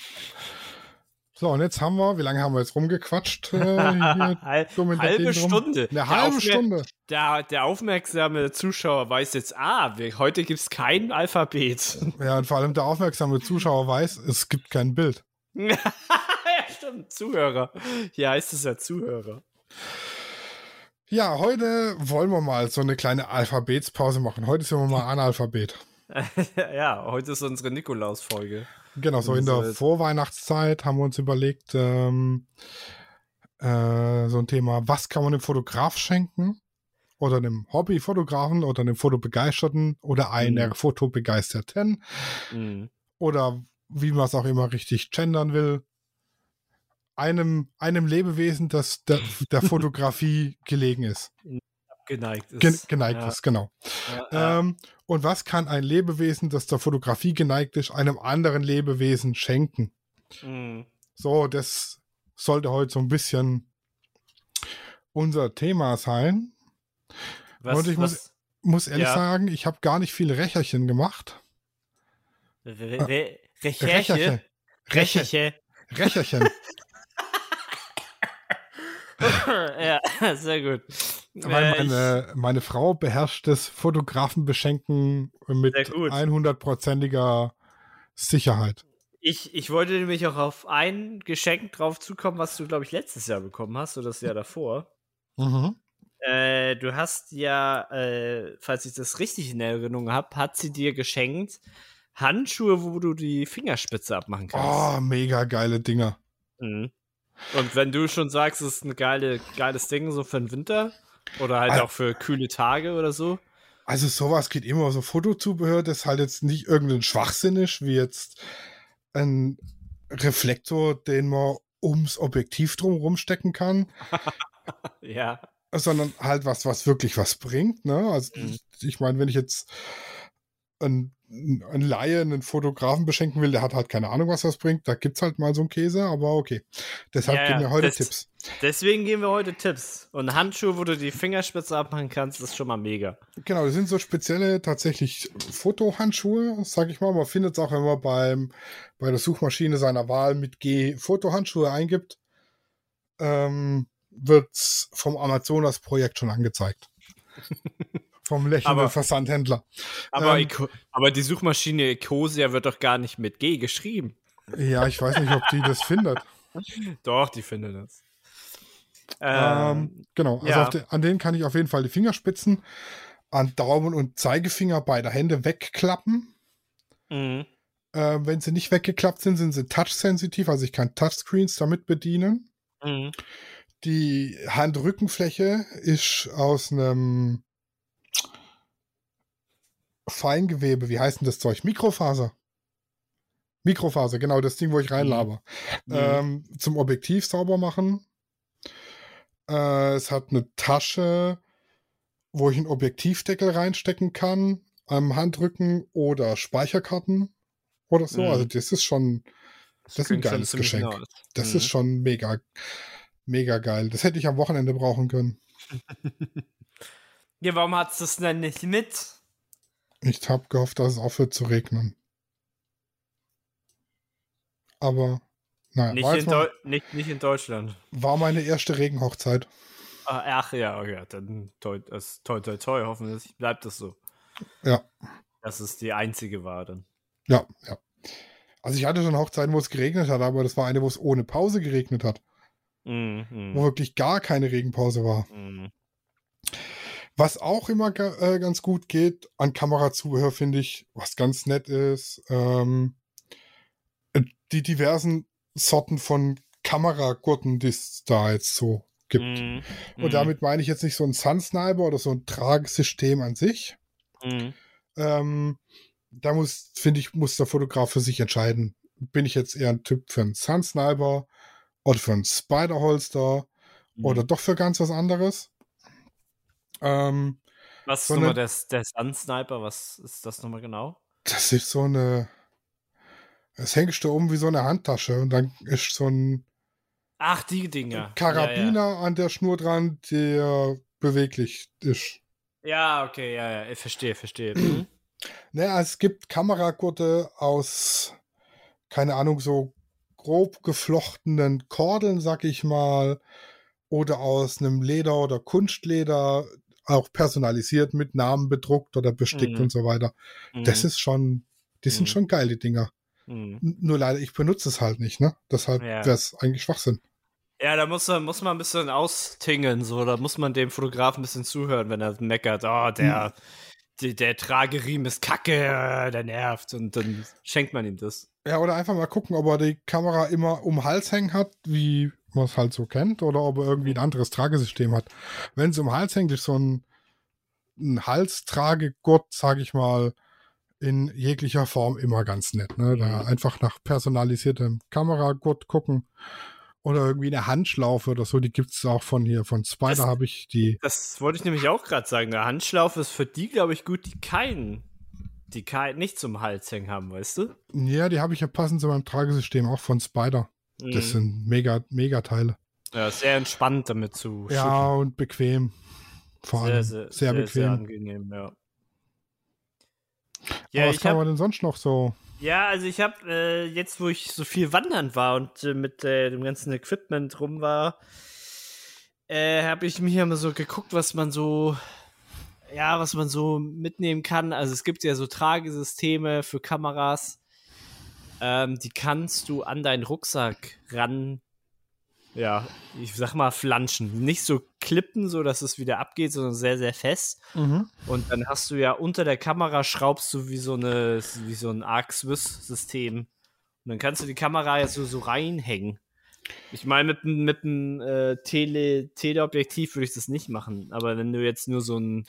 So, und jetzt haben wir, wie lange haben wir jetzt rumgequatscht? Äh, der [LAUGHS] halbe? Stunde. Eine Der halbe Aufmer- Stunde. Der, der aufmerksame Zuschauer weiß jetzt, ah, wir, heute gibt es kein Alphabet. [LAUGHS] Ja, und vor allem der aufmerksame Zuschauer weiß, es gibt kein Bild. [LAUGHS] ja, stimmt, Zuhörer. Hier heißt es ja Zuhörer. Ja, heute wollen wir mal so eine kleine Alphabetspause machen. Heute sind wir mal Analphabet. ja, heute ist unsere Nikolaus-Folge. Genau, so in der Vorweihnachtszeit haben wir uns überlegt, ähm, äh, so ein Thema, was kann man dem Fotograf schenken? Oder einem Hobbyfotografen oder einem Fotobegeisterten oder einer Mhm. Fotobegeisterten Mhm. oder wie man es auch immer richtig gendern will. Einem, einem Lebewesen, das der, der [LAUGHS] Fotografie gelegen ist. Geneigt ist. Gen geneigt ja, ist, genau. Ja. Ähm, und was kann ein Lebewesen, das der Fotografie geneigt ist, einem anderen Lebewesen schenken? Mhm. So, das sollte heute so ein bisschen unser Thema sein. Was, und ich muss- was, Muss ehrlich Ja. sagen, ich habe gar nicht viele Recherchen gemacht. Re, Re, Recherche. Recherche. Recherche. Recherchen. [LAUGHS] ja, [LAUGHS] sehr gut. Weil meine, meine Frau beherrscht das Fotografenbeschenken mit Sehr gut. 100%iger Sicherheit. Ich, ich wollte nämlich auch auf ein Geschenk drauf zukommen, was du, glaube ich, letztes Jahr bekommen hast oder das Jahr davor. Mhm. Äh, du hast ja, äh, falls ich das richtig in Erinnerung habe, hat sie dir geschenkt Handschuhe, wo du die Fingerspitze abmachen kannst. Oh, mega geile Dinger. Mhm. Und wenn du schon sagst, es ist ein geile, geiles Ding so für den Winter oder halt Ah. auch für kühle Tage oder so. Also sowas geht immer. So Fotozubehör, das halt jetzt nicht irgendein Schwachsinn ist, wie jetzt ein Reflektor, den man ums Objektiv drum rumstecken kann, [LAUGHS] Ja. sondern halt was, was wirklich was bringt. Ne? Also Mhm. ich meine, wenn ich jetzt einen, einen Laie, einen Fotografen beschenken will, der hat halt keine Ahnung, was das bringt. Da gibt's halt mal so einen Käse, aber okay. Deshalb Ja, geben wir heute das- Tipps. Deswegen geben wir heute Tipps. Und Handschuhe, wo du die Fingerspitze abmachen kannst, ist schon mal mega. Genau, das sind so spezielle tatsächlich Fotohandschuhe, sag ich mal. Man findet es auch, wenn man beim, bei der Suchmaschine seiner Wahl mit G Fotohandschuhe eingibt, ähm, wird's vom Amazonas-Projekt schon angezeigt. [LAUGHS] vom lächelnden Aber- Versandhändler. Aber, Ähm, aber die Suchmaschine Ecosia wird doch gar nicht mit G geschrieben. Ja, ich weiß nicht, ob die das findet. [LAUGHS] Doch, die findet das. Ähm, genau, also ja. de, an denen kann ich auf jeden Fall die Fingerspitzen an Daumen und Zeigefinger beider Hände wegklappen. mhm. Äh, wenn sie nicht weggeklappt sind, sind sie touch-sensitiv, also ich kann Touchscreens damit bedienen. Mhm. Die Handrückenfläche ist aus einem Feingewebe, wie heißt denn das Zeug? Mikrofaser. Mikrofaser, genau, das Ding, wo ich reinlaber. Mhm. Ähm, zum Objektiv sauber machen. Äh, es hat eine Tasche, wo ich einen Objektivdeckel reinstecken kann, am Handrücken oder Speicherkarten oder so. Mhm. Also das ist schon, das ist ein geiles Geschenk. nice. Das Mhm. ist schon mega, mega geil. Das hätte ich am Wochenende brauchen können. [LAUGHS] Ja, warum hat's das denn nicht mit? Ich habe gehofft, dass es aufhört zu regnen. Aber naja, Nicht in, mal, Deu nicht, nicht in Deutschland. war meine erste Regenhochzeit. Ah, Ach ja, okay, dann toi, das, toi, toi, toi, hoffentlich bleibt das so. Ja. Dass es die einzige war dann. Ja, ja. Also ich hatte schon Hochzeiten, wo es geregnet hat, aber das war eine, wo es ohne Pause geregnet hat, Mhm, mhm, wo wirklich gar keine Regenpause war. mhm. Was auch immer äh, ganz gut geht an Kamerazubehör, finde ich, was ganz nett ist, ähm, die diversen Sorten von Kameragurten, die es da jetzt so gibt. Mhm, Und mhm, damit meine ich jetzt nicht so ein Sun-Sniper oder so ein Tragesystem an sich. mhm. Ähm, da muss, finde ich, muss der Fotograf für sich entscheiden. Bin ich jetzt eher ein Typ für einen Sun-Sniper oder für einen Spider-Holster Mhm. oder doch für ganz was anderes? Ähm, Was ist so nochmal der, der Sun-Sniper? Was ist das nochmal genau? das ist so eine. Es hängst du um wie so eine Handtasche und dann ist so ein Ach, die Dinger. Karabiner an der Schnur dran, der beweglich ist. Ja, ja. ja okay, ja, ja, ich verstehe, verstehe. [CLEARS THROAT] Mhm. Naja, es gibt Kameragurte aus, keine Ahnung, so grob geflochtenen Kordeln, sag ich mal, oder aus einem Leder oder Kunstleder, auch personalisiert mit Namen bedruckt oder bestickt Mhm. und so weiter. Das Mhm. ist schon, die sind Mhm. schon geil, die Dinger. Mhm. Nur leider, ich benutze es halt nicht, ne? Deshalb Ja. wäre es eigentlich Schwachsinn. Ja, da muss man, muss man ein bisschen austingeln, so. Da muss man dem Fotografen ein bisschen zuhören, wenn er meckert, oh, der, die, der Trageriemen ist kacke, der nervt. Und dann schenkt man ihm das. Ja, oder einfach mal gucken, ob er die Kamera immer um den Hals hängen hat, wie man es halt so kennt, oder ob er irgendwie ein anderes Tragesystem hat. Wenn es um Hals hängt, ist so ein, ein Halstragegurt, sag ich mal, in jeglicher Form immer ganz nett. Ne? Da Mhm. einfach nach personalisiertem Kameragurt gucken. Oder irgendwie eine Handschlaufe oder so, die gibt es auch von hier, von Spider habe ich die. Das wollte ich nämlich auch gerade sagen. Der Handschlaufe ist für die, glaube ich, gut, die keinen, die kein, nicht zum Hals hängen haben, weißt du? Ja, die habe ich ja passend zu meinem Tragesystem, auch von Spider. Das Mhm. sind mega, mega Teile. ja, sehr entspannt damit zu Ja, und bequem. Vor allem. sehr, sehr, sehr, sehr, bequem. angenehm, ja. Aber Ja, was ich kann hab, man denn sonst noch so? ja, also ich habe äh, jetzt, wo ich so viel wandern war und äh, mit äh, dem ganzen Equipment rum war, äh, habe ich mir immer so geguckt, was man so, ja, was man so mitnehmen kann. Also es gibt ja so Tragesysteme für Kameras, ähm, die kannst du an deinen Rucksack ran, ja, ich sag mal flanschen. Nicht so klippen, so dass es wieder abgeht, sondern sehr, sehr fest. Und dann hast du ja unter der Kamera schraubst du wie so eine, wie so ein Arc Swiss System. Und dann kannst du die Kamera ja so, so reinhängen. Ich meine, mit, einem- mit einem äh, Tele, Teleobjektiv würde ich das nicht machen. Aber wenn du jetzt nur so ein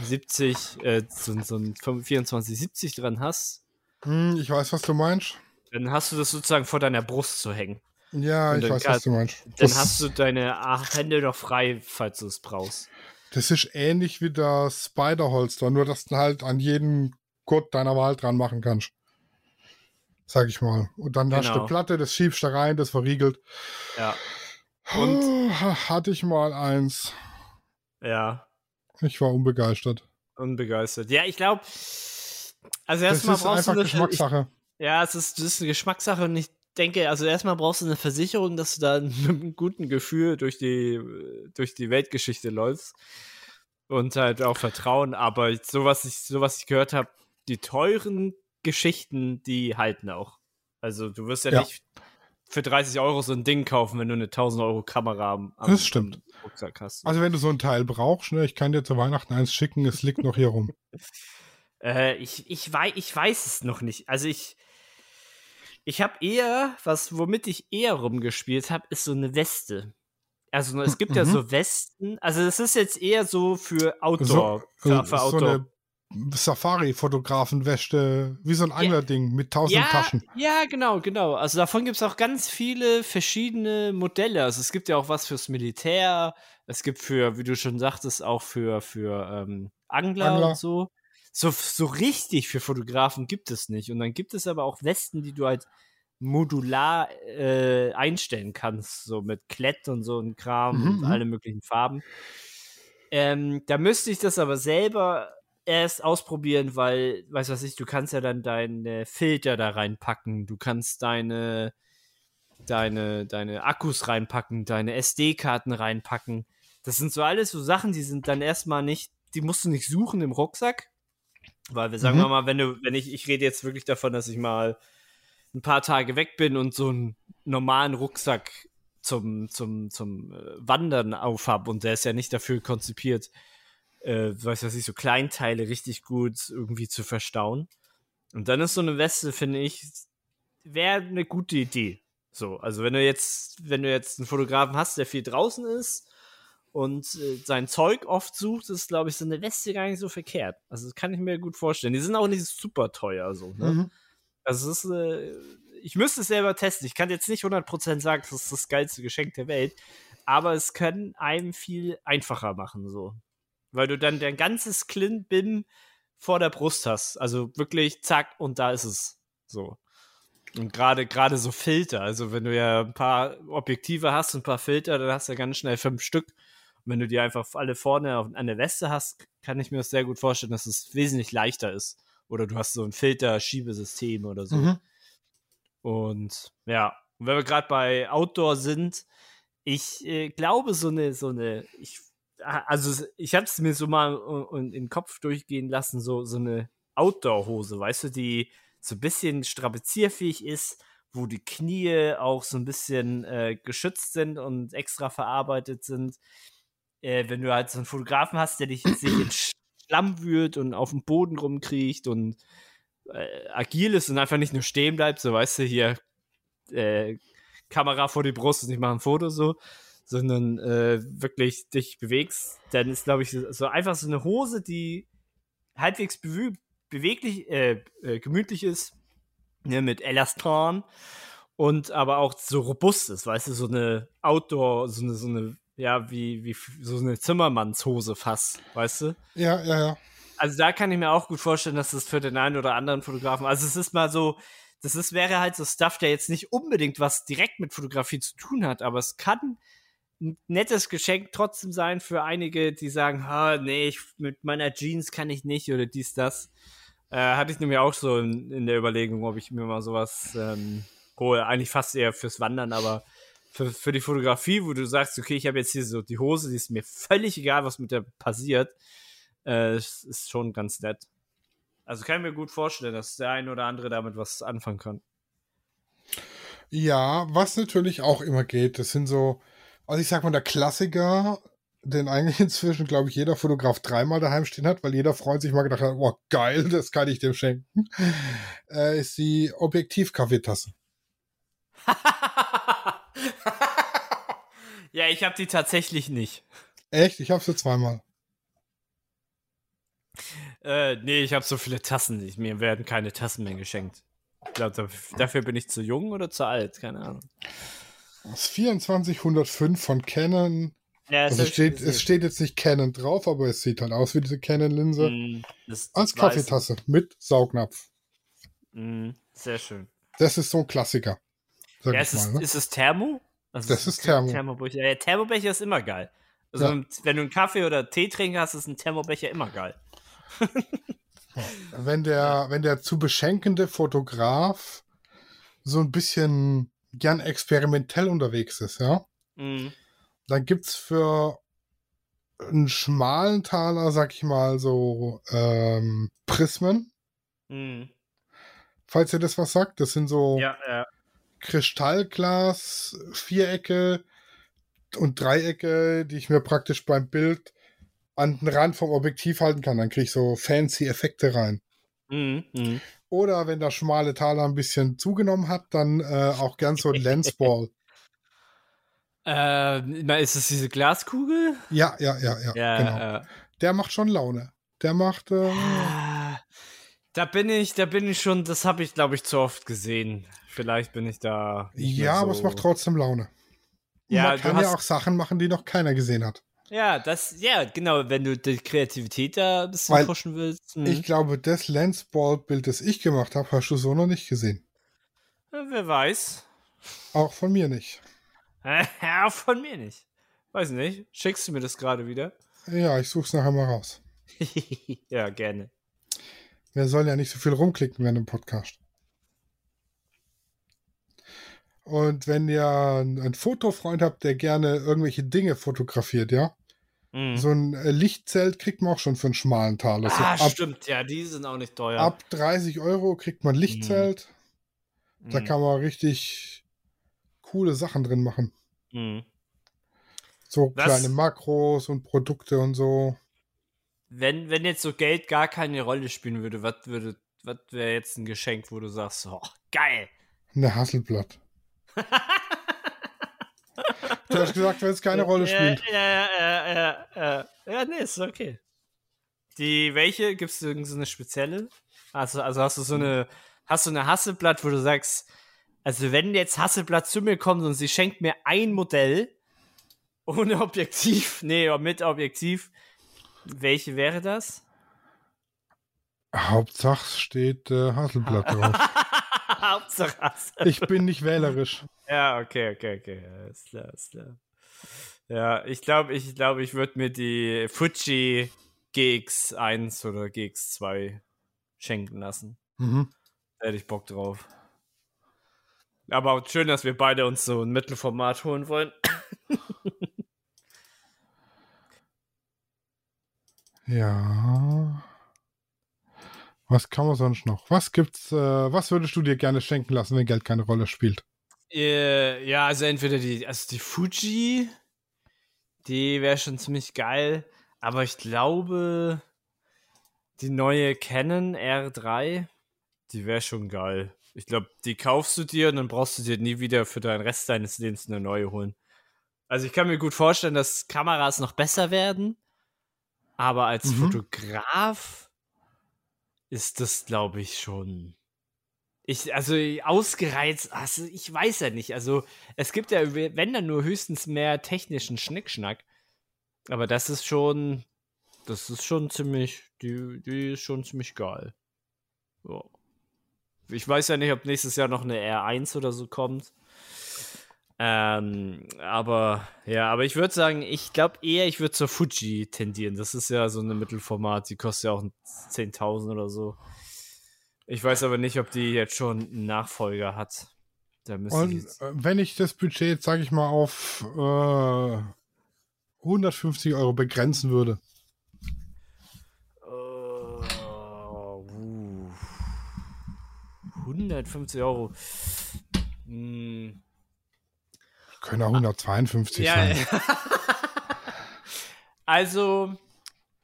70, äh, so, so ein 2470 dran hast, Hm, ich weiß, was du meinst. dann hast du das sozusagen vor deiner Brust zu hängen. Ja, ich weiß, kann- was du meinst. Dann Das, hast du deine Hände noch frei, falls du es brauchst. das ist ähnlich wie das Spider-Holster, nur dass du halt an jeden Gurt deiner Wahl dran machen kannst. Sag ich mal. Und dann hast du Genau. eine Platte, das schiebst du rein, das verriegelt. Ja. Und- Oh, hatte ich mal eins. Ja. Ich war unbegeistert. Unbegeistert. Ja, ich glaube, also erstmal brauchst du eine Geschmackssache. Ich, ja, es ist, das ist eine Geschmackssache und ich denke, also erstmal brauchst du eine Versicherung, dass du da [LAUGHS] mit einem guten Gefühl durch die, durch die Weltgeschichte läufst. Und halt auch Vertrauen, aber so was ich, so was ich gehört habe, die teuren Geschichten, die halten auch. Also du wirst ja, Ja. nicht für 30 Euro so ein Ding kaufen, wenn du eine 1000 Euro Kamera am, am Das stimmt. Rucksack hast. Also wenn du so ein Teil brauchst, ne, ich kann dir zu Weihnachten eins schicken, es liegt noch hier rum. [LAUGHS] Äh, ich, ich, wei ich weiß es noch nicht. Also ich. Ich habe eher, was, womit ich eher rumgespielt habe, ist so eine Weste. Also es gibt ja Mhm. so Westen. Also es ist jetzt eher so für Outdoor. So, für, für so Outdoor. eine Safari-Fotografenwäsche, wie so ein Anglerding mit tausend ja, Taschen. ja, genau, genau. Also davon gibt es auch ganz viele verschiedene Modelle. Also es gibt ja auch was fürs Militär. Es gibt für, wie du schon sagtest, auch für, für ähm, Angler, Angler. und so. So. So richtig für Fotografen gibt es nicht. Und dann gibt es aber auch Westen, die du halt modular äh, einstellen kannst, so mit Klett und so ein Kram Mhm, und mhm. alle möglichen Farben. Ähm, da müsste ich das aber selber erst ausprobieren, weil, weißt du was ich, du kannst ja dann deine Filter da reinpacken, du kannst deine, deine, deine Akkus reinpacken, deine SD-Karten reinpacken. Das sind so alles so Sachen, die sind dann erstmal nicht, die musst du nicht suchen im Rucksack. Weil wir sagen Mhm. wir mal, wenn du, wenn ich, ich rede jetzt wirklich davon, dass ich mal ein paar Tage weg bin und so einen normalen Rucksack zum, zum, zum äh, Wandern aufhab und der ist ja nicht dafür konzipiert, äh, weiß was ich, so Kleinteile richtig gut irgendwie zu verstauen. Und dann ist so eine Weste, finde ich, wäre eine gute Idee. So, also wenn du jetzt, wenn du jetzt einen Fotografen hast, der viel draußen ist und äh, sein Zeug oft sucht, ist, glaube ich, so eine Weste gar nicht so verkehrt. Also das kann ich mir gut vorstellen. Die sind auch nicht super teuer, so, ne? Mhm. Also es ist, äh, ich müsste es selber testen. Ich kann jetzt nicht 100% sagen, das ist das geilste Geschenk der Welt, aber es kann einem viel einfacher machen, so. Weil du dann dein ganzes Clint-Bim vor der Brust hast. Also wirklich, zack, und da ist es. So. Und gerade gerade so Filter, also wenn du ja ein paar Objektive hast und ein paar Filter, dann hast du ja ganz schnell fünf Stück. Und wenn du die einfach alle vorne an der Weste hast, kann ich mir das sehr gut vorstellen, dass es wesentlich leichter ist. Oder du hast so ein Filter-Schiebesystem oder so. Mhm. Und ja, Und wenn wir gerade bei Outdoor sind, ich äh, glaube, so eine, so eine, ich, also ich habe es mir so mal in den Kopf durchgehen lassen, so, so eine Outdoor-Hose, weißt du, die so ein bisschen strapazierfähig ist, wo die Knie auch so ein bisschen äh, geschützt sind und extra verarbeitet sind. Äh, wenn du halt so einen Fotografen hast, der dich sich in Schlamm wühlt und auf dem Boden rumkriecht und äh, agil ist und einfach nicht nur stehen bleibt, so weißt du, hier äh, Kamera vor die Brust und ich mache ein Foto so, sondern äh, wirklich dich bewegst, dann ist, glaube ich, so einfach so eine Hose, die halbwegs bew beweglich, äh, äh, gemütlich ist, ne, mit Elastan und aber auch so robust ist, weißt du, so eine Outdoor, so eine, so eine, ja, wie, wie so eine Zimmermannshose fast, weißt du? Ja, ja, ja. Also da kann ich mir auch gut vorstellen, dass das für den einen oder anderen Fotografen, also es ist mal so, das ist, wäre halt so Stuff, der jetzt nicht unbedingt was direkt mit Fotografie zu tun hat, aber es kann ein nettes Geschenk trotzdem sein für einige, die sagen, ha, nee, ich, mit meiner Jeans kann ich nicht oder dies, das. Äh, hatte ich nämlich auch so in, in, der Überlegung, ob ich mir mal sowas ähm, hole. Eigentlich fast eher fürs Wandern, aber für, für die Fotografie, wo du sagst, okay, ich habe jetzt hier so die Hose, die ist mir völlig egal, was mit der passiert, äh, ist schon ganz nett. Also kann ich mir gut vorstellen, dass der ein oder andere damit was anfangen kann. Ja, was natürlich auch immer geht, das sind so, also ich sag mal, der Klassiker, den eigentlich [LAUGHS] inzwischen, glaube ich, jeder Fotograf dreimal daheim stehen hat, weil jeder Freund sich mal gedacht hat, oh geil, das kann ich dem schenken, [LAUGHS] äh, ist die Objektiv-Kaffeetasse. [LAUGHS] [LAUGHS] ja, ich habe die tatsächlich nicht. Echt? Ich habe sie zweimal. Äh, nee, ich habe so viele Tassen. Ich, mir werden keine Tassen mehr geschenkt. Ich glaube, dafür bin ich zu jung oder zu alt, keine Ahnung. Das 2405 von Canon. Ja, also es, steht, es steht jetzt nicht Canon drauf, aber es sieht halt aus wie diese Canon-Linse. Mm, Als Kaffeetasse mit Saugnapf. Mm, sehr schön. Das ist so ein Klassiker. Ja, ist, mal, es, ne? ist es Thermo? Also das ist Thermo. Thermobecher. Ja, Thermobecher ist immer geil. Also, ja. wenn du einen Kaffee oder Tee trinkst, hast, ist ein Thermobecher immer geil. wenn, der, wenn der zu beschenkende Fotograf so ein bisschen gern experimentell unterwegs ist, ja, mhm. dann es für einen schmalen Taler, sag ich mal, so ähm, Prismen. Mhm. Falls ihr das was sagt, das sind so ja, ja. Kristallglas, Vierecke und Dreiecke, die ich mir praktisch beim Bild an den Rand vom Objektiv halten kann. Dann kriege ich so fancy Effekte rein. Mhm, mh. Oder wenn der schmale Taler ein bisschen zugenommen hat, dann äh, auch gern so ein [LAUGHS] Lensball. äh, ist es diese Glaskugel? Ja, ja, ja, ja. ja genau. Äh, der macht schon Laune. Der macht. Äh, ah, da bin ich, da bin ich schon, das habe ich, glaube ich, zu oft gesehen. Vielleicht bin ich da. Ja, so aber es macht trotzdem Laune. Ja, man kann ja auch Sachen machen, die noch keiner gesehen hat. Ja, das, ja, genau, wenn du die Kreativität da ein bisschen Weil pushen willst. Mh. Ich glaube, das Lensball-Bild, das ich gemacht habe, hast du so noch nicht gesehen. Ja, wer weiß. Auch von mir nicht. [LAUGHS] Ja, auch von mir nicht. Weiß nicht. Schickst du mir das gerade wieder? Ja, ich such's nachher mal raus. [LAUGHS] ja, gerne. Wir sollen ja nicht so viel rumklicken während dem Podcast. Und wenn ihr einen Fotofreund habt, der gerne irgendwelche Dinge fotografiert, ja, Mhm. So ein äh, Lichtzelt kriegt man auch schon für einen schmalen Taler. Ah, so ab, stimmt, ja, die sind auch nicht teuer. Ab 30 Euro kriegt man Lichtzelt. Mhm. Da kann man richtig coole Sachen drin machen. Mhm. So kleine Makros und Produkte und so. Wenn, wenn jetzt so Geld gar keine Rolle spielen würde, was würde, was wäre jetzt ein Geschenk, wo du sagst, oh, geil. Eine Hasselblatt. Du hast gesagt, wenn es keine Rolle spielt. Ja, ja, ja, ja, ja. Ja, nee, ist okay. Die, welche? Gibt es irgendeine spezielle? Also, also hast du so eine, hast du eine Hasselblatt, wo du sagst, also wenn jetzt Hasselblatt zu mir kommt und sie schenkt mir ein Modell ohne Objektiv, [LAUGHS] nee, mit Objektiv, welche wäre das? Hauptsache steht äh, Hasselblatt drauf. [LAUGHS] [LAUGHS] Hauptsache Hasselblatt. Ich bin nicht wählerisch. Ja, okay, okay, okay. Alles klar, alles klar. Ja, ich glaube, ich glaube, ich würde mir die Fuji GX1 oder GX2 schenken lassen. Mhm. Da hätte ich Bock drauf. Aber schön, dass wir beide uns so ein Mittelformat holen wollen. Ja. Was kann man sonst noch? Was gibt's, äh, was würdest du dir gerne schenken lassen, wenn Geld keine Rolle spielt? Äh, ja, also entweder die, also die Fuji, die wäre schon ziemlich geil, aber ich glaube, die neue Canon R3, die wäre schon geil. Ich glaube, die kaufst du dir und dann brauchst du dir nie wieder für den Rest deines Lebens eine neue holen. Also ich kann mir gut vorstellen, dass Kameras noch besser werden, aber als Mhm. Fotograf ist das, glaube ich, schon. Ich, also ausgereizt, also ich weiß ja nicht. Also es gibt ja, wenn dann nur höchstens mehr technischen Schnickschnack. Aber das ist schon, das ist schon ziemlich, die, die ist schon ziemlich geil. Ja. Ich weiß ja nicht, ob nächstes Jahr noch eine R1 oder so kommt. Ähm, aber ja, aber ich würde sagen, ich glaube eher, ich würde zur Fuji tendieren. Das ist ja so eine Mittelformat, die kostet ja auch 10.000 oder so. Ich weiß aber nicht, ob die jetzt schon einen Nachfolger hat. Da Und äh, wenn ich das Budget, sage ich mal, auf äh, 150 Euro begrenzen würde. Oh, uh, 150 Euro. Hm. Können auch 152 Ja, sein. [LAUGHS] also,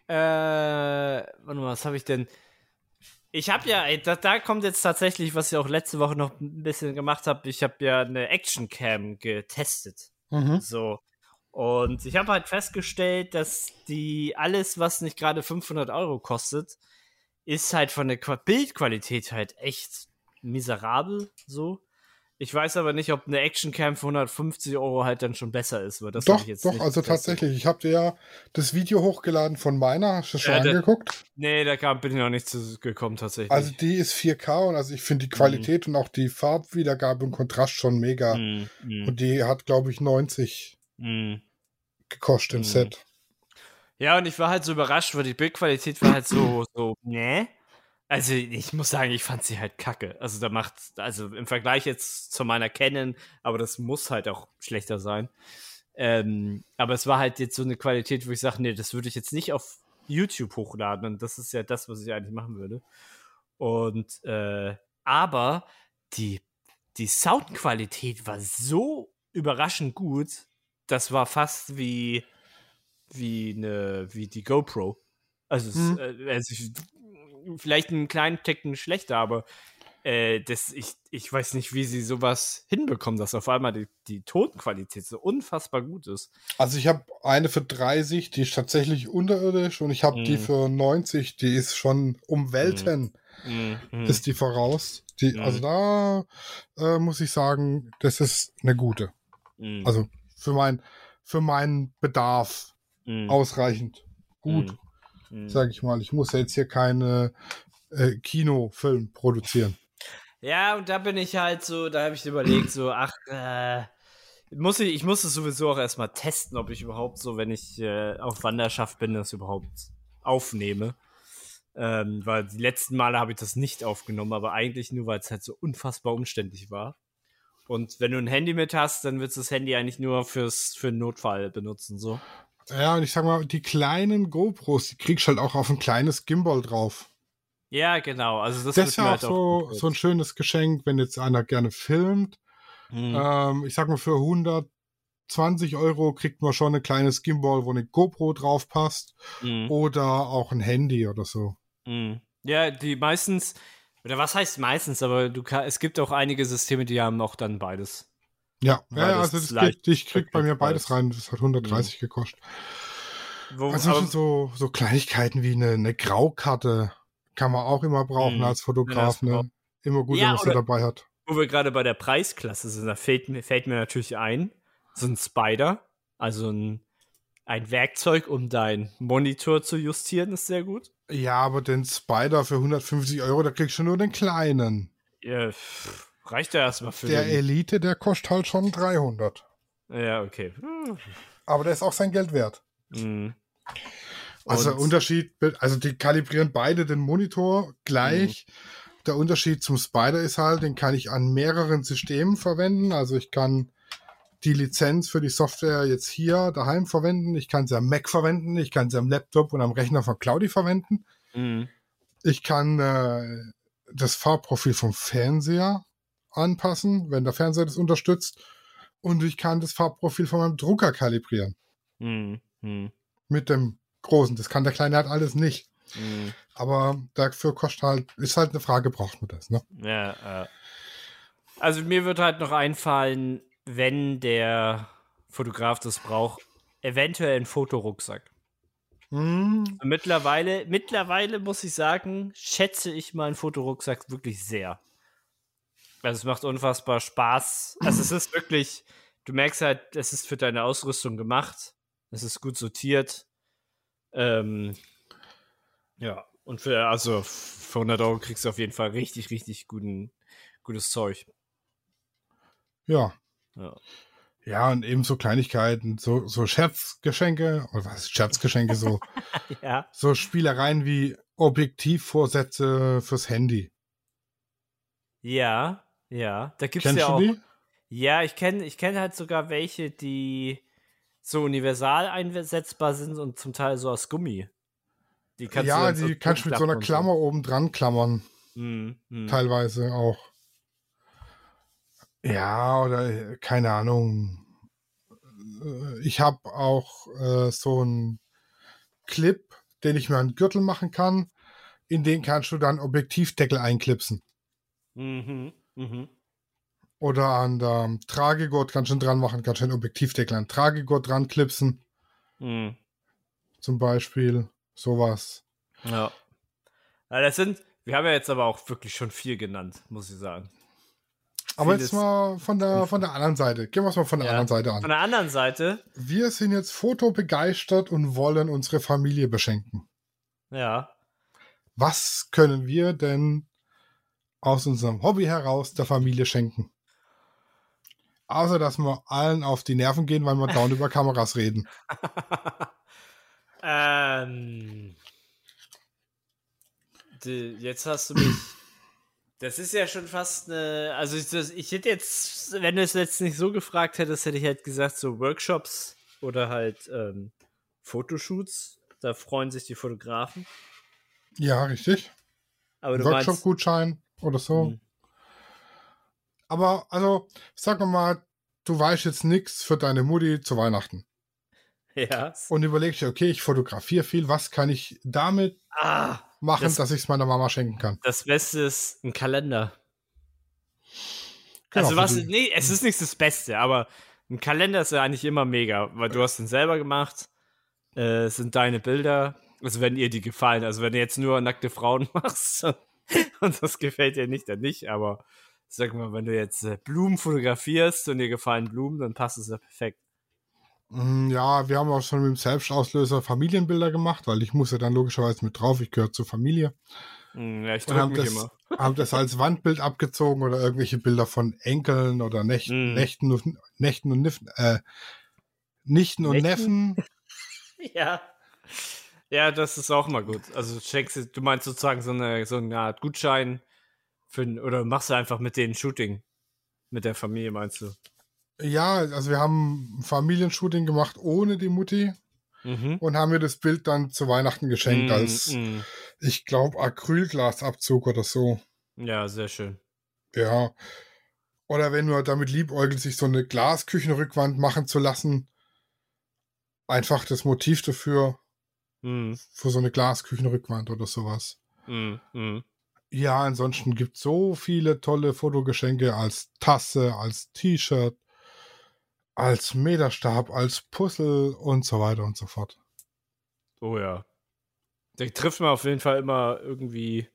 äh, warte mal, was habe ich denn? Ich habe ja, ey, da, da kommt jetzt tatsächlich, was ich auch letzte Woche noch ein bisschen gemacht habe. Ich habe ja eine Action Cam getestet. Mhm. So. Und ich habe halt festgestellt, dass die alles, was nicht gerade 500 Euro kostet, ist halt von der Qua- Bildqualität halt echt miserabel. So. Ich weiß aber nicht, ob eine Actioncam für 150 Euro halt dann schon besser ist. Weil das Doch, ich jetzt doch, also getestet. tatsächlich. Ich habe dir ja das Video hochgeladen von meiner. Hast du das schon Ja, angeguckt? Nee, da kam, bin ich noch nicht zu gekommen tatsächlich. Also die ist 4K und also ich finde die Qualität und auch die Farbwiedergabe und Kontrast schon mega. Mm, mm, Und die hat, glaube ich, 90 mm. gekostet im Mhm. Set. Ja, und ich war halt so überrascht, weil die Bildqualität war halt so, so, ne? Also, ich muss sagen, ich fand sie halt kacke. Also, da macht, also im Vergleich jetzt zu meiner Canon, aber das muss halt auch schlechter sein. Ähm, aber es war halt jetzt so eine Qualität, wo ich sage, nee, das würde ich jetzt nicht auf YouTube hochladen. Und das ist ja das, was ich eigentlich machen würde. Und, äh, aber die, die Soundqualität war so überraschend gut, das war fast wie, wie eine, wie die GoPro. Also, es, Mhm. äh, also ich, vielleicht einen kleinen Ticken schlechter, aber äh, das, ich, ich weiß nicht, wie sie sowas hinbekommen, dass auf einmal die, die Tonqualität so unfassbar gut ist. Also ich habe eine für 30, die ist tatsächlich unterirdisch und ich habe die Mhm. für 90, die ist schon um Welten, Mhm. ist die voraus. Die, Mhm. Also da äh, muss ich sagen, das ist eine gute. Mhm. Also für mein für meinen Bedarf Mhm. ausreichend gut, Mhm. sage ich mal. Ich muss ja jetzt hier keine äh, Kinofilm produzieren. Ja, und da bin ich halt so, da habe ich überlegt, so, ach, äh, muss ich, ich muss es sowieso auch erstmal testen, ob ich überhaupt so, wenn ich äh, auf Wanderschaft bin, das überhaupt aufnehme. Ähm, weil die letzten Male habe ich das nicht aufgenommen, aber eigentlich nur, weil es halt so unfassbar umständlich war. Und wenn du ein Handy mit hast, dann willst du das Handy eigentlich nur fürs, für einen Notfall benutzen, so. Ja, und ich sag mal, die kleinen GoPros, die kriegst du halt auch auf ein kleines Gimbal drauf. Ja, genau. Also das, Das, ist ja auch halt so, gut. so ein schönes Geschenk, wenn jetzt einer gerne filmt. Mhm. Ähm, ich sag mal, für 120 Euro kriegt man schon ein kleines Gimbal, wo eine GoPro drauf passt. Mhm. Oder auch ein Handy oder so. Mhm. Ja, die meistens, oder was heißt meistens, aber du es gibt auch einige Systeme, die haben auch dann beides. Ja, ja, also das krieg, ich krieg bei mir beides rein. Das hat 130 gekostet. Wo, Also so, so Kleinigkeiten wie eine, eine Graukarte kann man auch immer brauchen Mhm. als Fotograf. Ja, Ne? Immer gut, Ja, wenn man sie dabei hat. wo wir gerade bei der Preisklasse sind, da fällt mir, fällt mir natürlich ein, so ein Spider, also ein, ein Werkzeug, um deinen Monitor zu justieren, ist sehr gut. Ja, aber den Spider für 150 Euro, da kriegst du nur den kleinen. Ja, pff, reicht ja erstmal für Der den. Elite, der kostet halt schon 300. Ja, okay. Hm. Aber der ist auch sein Geld wert. Mhm. Also Unterschied, also die kalibrieren beide den Monitor gleich. Mhm. der Unterschied zum Spider ist halt, den kann ich an mehreren Systemen verwenden. Also ich kann die Lizenz für die Software jetzt hier daheim verwenden. Ich kann sie am Mac verwenden. Ich kann sie am Laptop und am Rechner von Cloudy verwenden. Mhm. Ich kann äh, das Farbprofil vom Fernseher anpassen, wenn der Fernseher das unterstützt. Und ich kann das Farbprofil von meinem Drucker kalibrieren. Mhm. Mhm. Mit dem großen. Das kann der kleine halt alles nicht. Mhm. Aber dafür kostet halt, ist halt eine Frage, braucht man das, ne? Ja, äh. Also mir wird halt noch einfallen, wenn der Fotograf das braucht, eventuell ein Fotorucksack. Hm, Mittlerweile, mittlerweile muss ich sagen, schätze ich meinen Fotorucksack wirklich sehr. Also es macht unfassbar Spaß. Also es ist wirklich, du merkst halt, es ist für deine Ausrüstung gemacht. Es ist gut sortiert. Ähm, ja, und für, also für 100 Euro kriegst du auf jeden Fall richtig, richtig guten, gutes Zeug. ja. Ja. Ja, und eben so Kleinigkeiten, so, so Scherzgeschenke, oder was, Scherzgeschenke, so, [LAUGHS] ja. so Spielereien wie Objektivvorsätze fürs Handy. Ja, ja. Da gibt's Kennst ja du auch. die? Ja, ich kenne ich kenn halt sogar welche, die so universal einsetzbar sind und zum Teil so aus Gummi. Die kannst du ja, so die kannst du mit so einer Klammer oben dran klammern, Hm, hm. teilweise auch. Ja, oder keine Ahnung. Äh, Ich habe auch äh, so einen Clip, den ich mir an den Gürtel machen kann. In den kannst du dann Objektivdeckel einklipsen. Mhm, mhm. Oder an der Tragegurt kannst du ihn dran machen, kannst du einen Objektivdeckel an Tragegurt dran klipsen, Mhm. zum Beispiel. Sowas. Ja. ja. Das sind, wir haben ja jetzt aber auch wirklich schon viel genannt, muss ich sagen. Aber Vieles- jetzt mal von der, von der anderen Seite. Gehen wir es mal von der Ja. anderen Seite an. Von der anderen Seite, Wir sind jetzt fotobegeistert und wollen unsere Familie beschenken. ja. Was können wir denn aus unserem Hobby heraus der Familie schenken? Außer, dass wir allen auf die Nerven gehen, weil wir dauernd über Kameras reden. [LAUGHS] ähm. Die, jetzt hast du mich. [CLEARS THROAT] Das ist ja schon fast eine. Also, ich, das, ich hätte jetzt, wenn du es jetzt nicht so gefragt hättest, hätte ich halt gesagt, so Workshops oder halt ähm, Fotoshoots. Da freuen sich die Fotografen. Ja, richtig. Workshop-Gutschein oder so. Hm. Aber, also, sag mal, du weißt jetzt nichts für deine Mutti zu Weihnachten. Ja. Und überlegst dir, okay, ich fotografiere viel, was kann ich damit Ah, machen, Das- dass ich es meiner Mama schenken kann? das Beste ist ein Kalender. Genau, also was, die- nee, es ist nicht das Beste, aber ein Kalender ist ja eigentlich immer mega, weil du hast den selber gemacht, äh, es sind deine Bilder, also wenn ihr die gefallen, also wenn du jetzt nur nackte Frauen [LAUGHS] machst [LAUGHS] und das gefällt dir nicht, dann nicht, aber sag mal, wenn du jetzt äh, Blumen fotografierst und dir gefallen Blumen, dann passt es ja perfekt. Mm, Ja, wir haben auch schon mit dem Selbstauslöser Familienbilder gemacht, weil ich muss ja dann logischerweise mit drauf, ich gehöre zur Familie. Hm, Ja, ich Und drück haben mich das, immer. [LAUGHS] haben das als Wandbild abgezogen oder irgendwelche Bilder von Enkeln oder Näch Mm. Nächten, und- Nächten und Niffen, äh, Nichten und Nächten? Neffen. [LAUGHS] Ja. Ja, das ist auch mal gut. Also du schenkst, du- du meinst sozusagen so eine, so eine Art Gutschein für, oder machst du einfach mit denen Shooting? Mit der Familie meinst du? Ja, also wir haben ein Familienshooting gemacht ohne die Mutti Mhm. und haben mir das Bild dann zu Weihnachten geschenkt Mm, als, mm. ich glaube, Acrylglasabzug oder so. Ja, sehr schön. Ja. Oder wenn du damit liebäugelt, sich so eine Glasküchenrückwand machen zu lassen. Einfach das Motiv dafür, Mm, für so eine Glasküchenrückwand oder sowas. mm, mm. Ja, ansonsten gibt es so viele tolle Fotogeschenke als Tasse, als T-Shirt, als Meterstab, als Puzzle und so weiter und so fort. Oh ja. Da trifft man auf jeden Fall immer irgendwie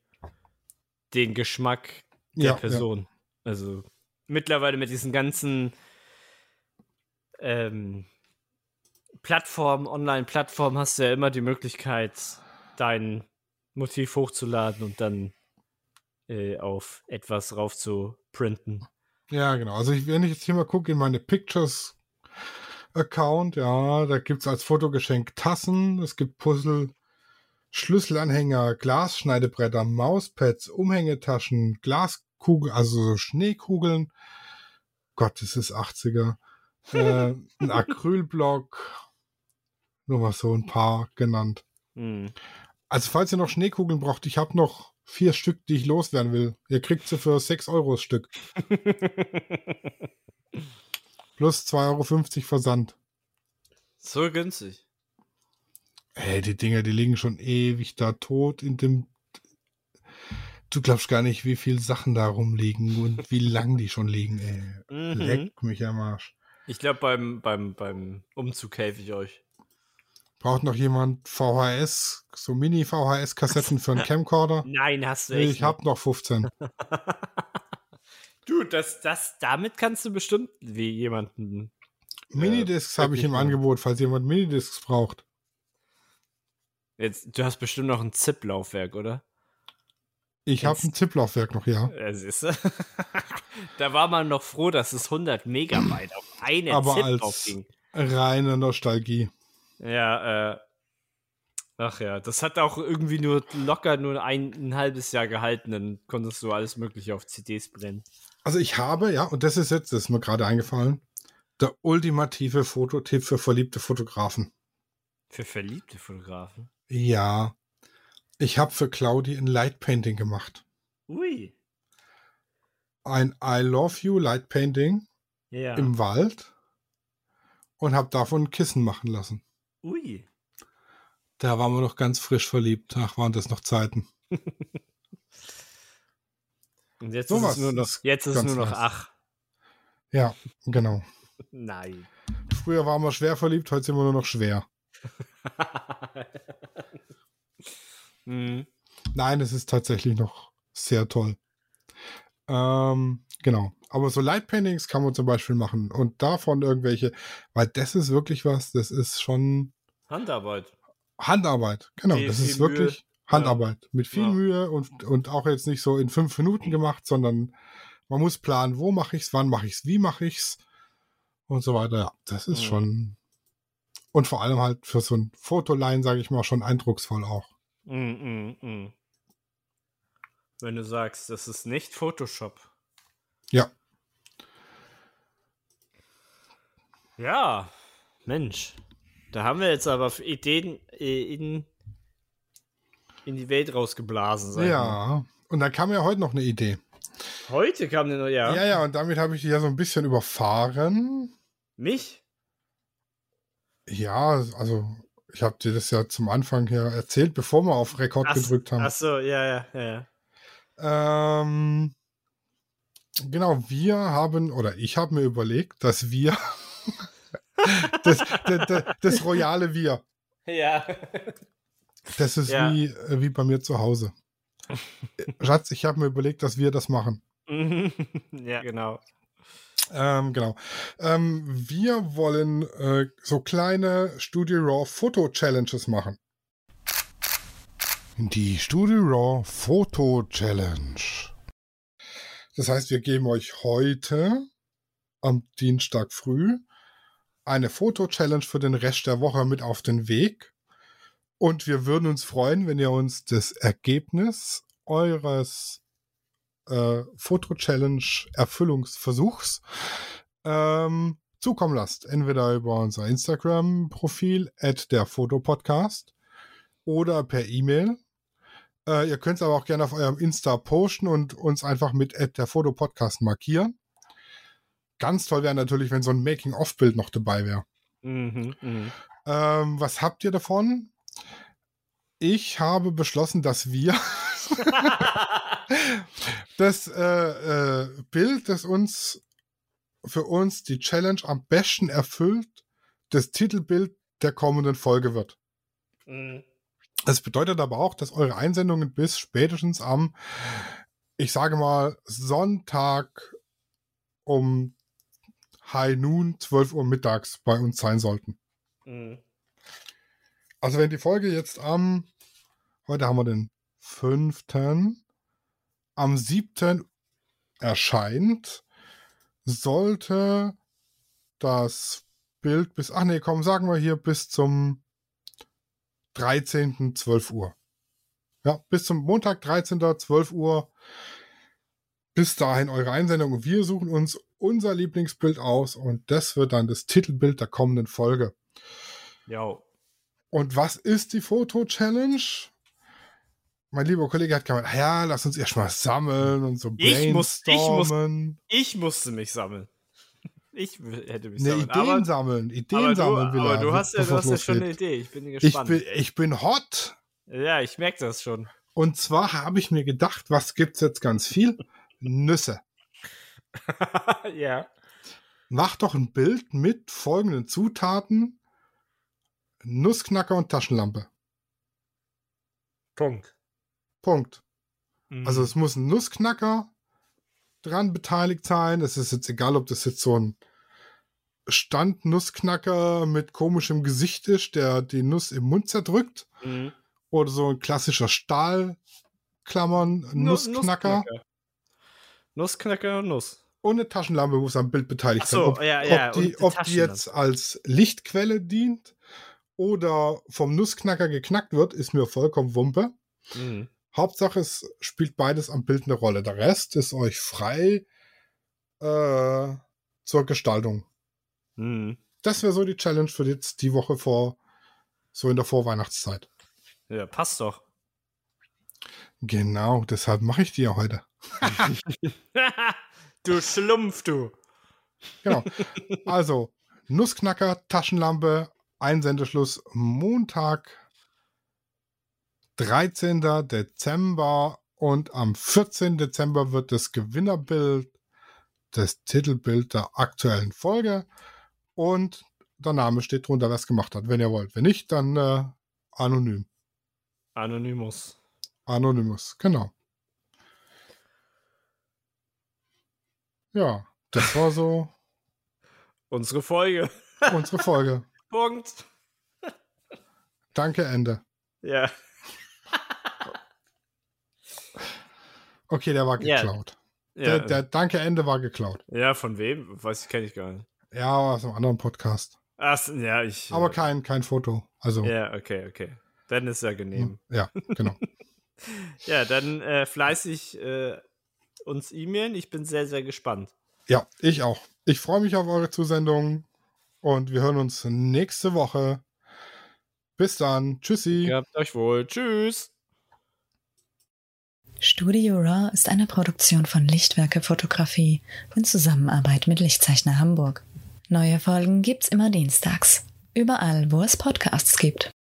den Geschmack der Ja, Person. Also mittlerweile mit diesen ganzen ähm, Plattformen, Online-Plattformen hast du ja immer die Möglichkeit, dein Motiv hochzuladen und dann äh, auf etwas rauf zu printen. Ja, genau. Also ich, wenn ich jetzt hier mal gucke in meine Pictures Account, ja, da gibt es als Fotogeschenk Tassen, es gibt Puzzle, Schlüsselanhänger, Glasschneidebretter, Mauspads, Umhängetaschen, Glaskugeln, also so Schneekugeln. Gott, das ist 80er. äh, ein Acrylblock. Nur mal so ein paar genannt. Hm. Also falls ihr noch Schneekugeln braucht, ich habe noch vier Stück, die ich loswerden will. Ihr kriegt sie für 6 Euro das Stück. [LAUGHS] Plus 2,50 Euro Versand. so günstig. Ey, die Dinger, die liegen schon ewig da tot in dem. Du glaubst gar nicht, wie viel Sachen da rumliegen und wie [LAUGHS] lang die schon liegen, ey. Mhm. Leck mich am Arsch. Ich glaube, beim, beim, beim Umzug helfe ich euch. Braucht noch jemand VHS, so Mini-VHS-Kassetten für einen [LAUGHS] Camcorder? Nein, hast du echt. Ich hab noch 15. [LAUGHS] Du, das, das, damit kannst du bestimmt wie jemanden. Minidiscs habe ich im. Angebot, falls jemand Minidiscs braucht. Jetzt, du hast bestimmt noch ein ZIP-Laufwerk, oder? Ich habe ein ZIP-Laufwerk noch, ja. Ja, siehst du? [LAUGHS] da war man noch froh, dass es 100 Megabyte auf eine Aber ZIP als draufging. reine Nostalgie. Ja, äh. Ach ja, das hat auch irgendwie nur locker nur ein, ein halbes Jahr gehalten, dann konntest du alles Mögliche auf CDs brennen. Also ich habe, ja, und das ist jetzt, das ist mir gerade eingefallen, der ultimative Fototipp für verliebte Fotografen. Für verliebte Fotografen. Ja. Ich habe für Claudi ein Light Painting gemacht. Ui. Ein I Love You Light Painting Ja. im Wald und habe davon ein Kissen machen lassen. Ui. Da waren wir noch ganz frisch verliebt. Ach, waren das noch Zeiten. [LAUGHS] Und jetzt Sowas ist es nur noch, jetzt ist nur noch nice. ach. Ja, genau. [LAUGHS] Nein. Früher waren wir schwer verliebt, heute sind wir nur noch schwer. [LAUGHS] Mhm. Nein, es ist tatsächlich noch sehr toll. Ähm, genau. Aber so Light Paintings kann man zum Beispiel machen und davon irgendwelche, weil das ist wirklich was, das ist schon Handarbeit. Handarbeit. Genau, Viel, das ist wirklich Handarbeit. Mit viel Ja. Mühe und, und auch jetzt nicht so in fünf Minuten gemacht, sondern man muss planen, wo mache ich's, wann mache ich's, wie mache ich's und so weiter. Ja, das ist Mhm. schon und vor allem halt für so ein Fotoline, sage ich mal, schon eindrucksvoll auch. Mm, mm, mm. Wenn du sagst, das ist nicht Photoshop. Ja. Ja, Mensch. Da haben wir jetzt aber Ideen äh, in, in die Welt rausgeblasen. Ja. Und dann kam ja heute noch eine Idee. Heute kam eine neue. Ja. Ja, ja, und damit habe ich dich ja so ein bisschen überfahren. Mich? Ja, also ich habe dir das ja zum Anfang her erzählt, bevor wir auf Rekord Ach, gedrückt haben. Ach so, ja, ja, ja, ja. Ähm, genau, wir haben, oder ich habe mir überlegt, dass wir, das, das, das, das royale Wir, Ja. das ist Ja. wie, äh, wie bei mir zu Hause. Schatz, ich habe mir überlegt, dass wir das machen. [LAUGHS] ja, genau. Ähm, genau. Ähm, wir wollen äh, so kleine Studio Raw Foto Challenges machen. Die Studio Raw Foto Challenge. Das heißt, wir geben euch heute am Dienstag früh eine Foto Challenge für den Rest der Woche mit auf den Weg. Und wir würden uns freuen, wenn ihr uns das Ergebnis eures äh, Foto-Challenge-Erfüllungsversuchs ähm, zukommen lasst. Entweder über unser Instagram-Profil, at der Fotopodcast, oder per E-Mail. Äh, ihr könnt es aber auch gerne auf eurem Insta posten und uns einfach mit at der Fotopodcast markieren. Ganz toll wäre natürlich, wenn so ein Making-of-Bild noch dabei wäre. Mhm, mhm. Ähm, was habt ihr davon? Ich habe beschlossen, dass wir [LAUGHS] das äh, äh, Bild, das uns für uns die Challenge am besten erfüllt, das Titelbild der kommenden Folge wird. Mhm. Das bedeutet aber auch, dass eure Einsendungen bis spätestens am, ich sage mal, Sonntag um High Noon, 12 Uhr mittags bei uns sein sollten. Mhm. Also wenn die Folge jetzt am, heute haben wir den 5. am 7. erscheint, sollte das Bild bis, ach nee, komm, sagen wir hier bis zum 13. 12 Uhr. Ja, bis zum Montag, 13. 12 Uhr. Bis dahin eure Einsendung. Wir suchen uns unser Lieblingsbild aus und das wird dann das Titelbild der kommenden Folge. Ja. Und was ist die Foto-Challenge? Mein lieber Kollege hat gemeint, ja, lass uns erstmal sammeln und so Ich muss- ich muss- brainstormen. Ich musste mich sammeln. Ich hätte mich Ne, sammeln. Ideen aber, sammeln. Ideen aber, du, sammeln will aber er, du hast ja, du hast es ja schon eine. Idee. Ich bin Ich gespannt. bin, ich bin hot. ja, ich merke das schon. Und zwar habe ich mir gedacht, was gibt's jetzt ganz viel? Nüsse. [LAUGHS] ja. Mach doch ein Bild mit folgenden Zutaten: Nussknacker und Taschenlampe. Punkt. Punkt. Mhm. Also es muss ein Nussknacker dran beteiligt sein. Es ist jetzt egal, ob das jetzt so ein Stand-Nussknacker mit komischem Gesicht ist, der die Nuss im Mund zerdrückt. Mhm. Oder so ein klassischer Stahlklammern, Nu- Nussknacker. Nussknacker und Nuss. Eine Taschenlampe muss am Bild beteiligt sein. so, Ob, ja, ja, ob, die, ob die jetzt als Lichtquelle dient oder vom Nussknacker geknackt wird, ist mir vollkommen Wumpe. Mhm. Hauptsache, es spielt beides am Bild eine Rolle. Der Rest ist euch frei äh, zur Gestaltung. Mhm. Das wäre so die Challenge für jetzt die Woche vor, so in der Vorweihnachtszeit. Ja, passt doch. Genau, deshalb mache ich die ja heute. [LAUGHS] [LAUGHS] du Schlumpf, du. Genau. Also, Nussknacker, Taschenlampe, Einsendeschluss Montag, 13. Dezember und am 14. Dezember wird das Gewinnerbild, das Titelbild der aktuellen Folge und der Name steht drunter, wer es gemacht hat, wenn ihr wollt. Wenn nicht, dann äh, anonym. Anonymous. Anonymous, genau. Ja, das war so Unsere Folge. unsere Folge. [LAUGHS] Punkt. Danke, Ende. Ja. Okay, der war Ja. geklaut. Ja, Der, der Danke, Ende war geklaut. ja, von wem? Weiß ich, kenne ich gar nicht. Ja, aus einem anderen Podcast. Ach, ja, ich. Aber kein, kein Foto. Also, ja, Ja, okay, okay. Dann ist ja genehm. genau. [LAUGHS] Ja, dann äh, fleißig äh, uns e-mailen. Ich bin sehr, sehr gespannt. Ja, ich auch. Ich freue mich auf eure Zusendung und wir hören uns nächste Woche. Bis dann. Tschüssi. Habt euch wohl. Tschüss. Studio Raw ist eine Produktion von Lichtwerke Fotografie in Zusammenarbeit mit Lichtzeichner Hamburg. Neue Folgen gibt's immer dienstags. Überall, wo es Podcasts gibt.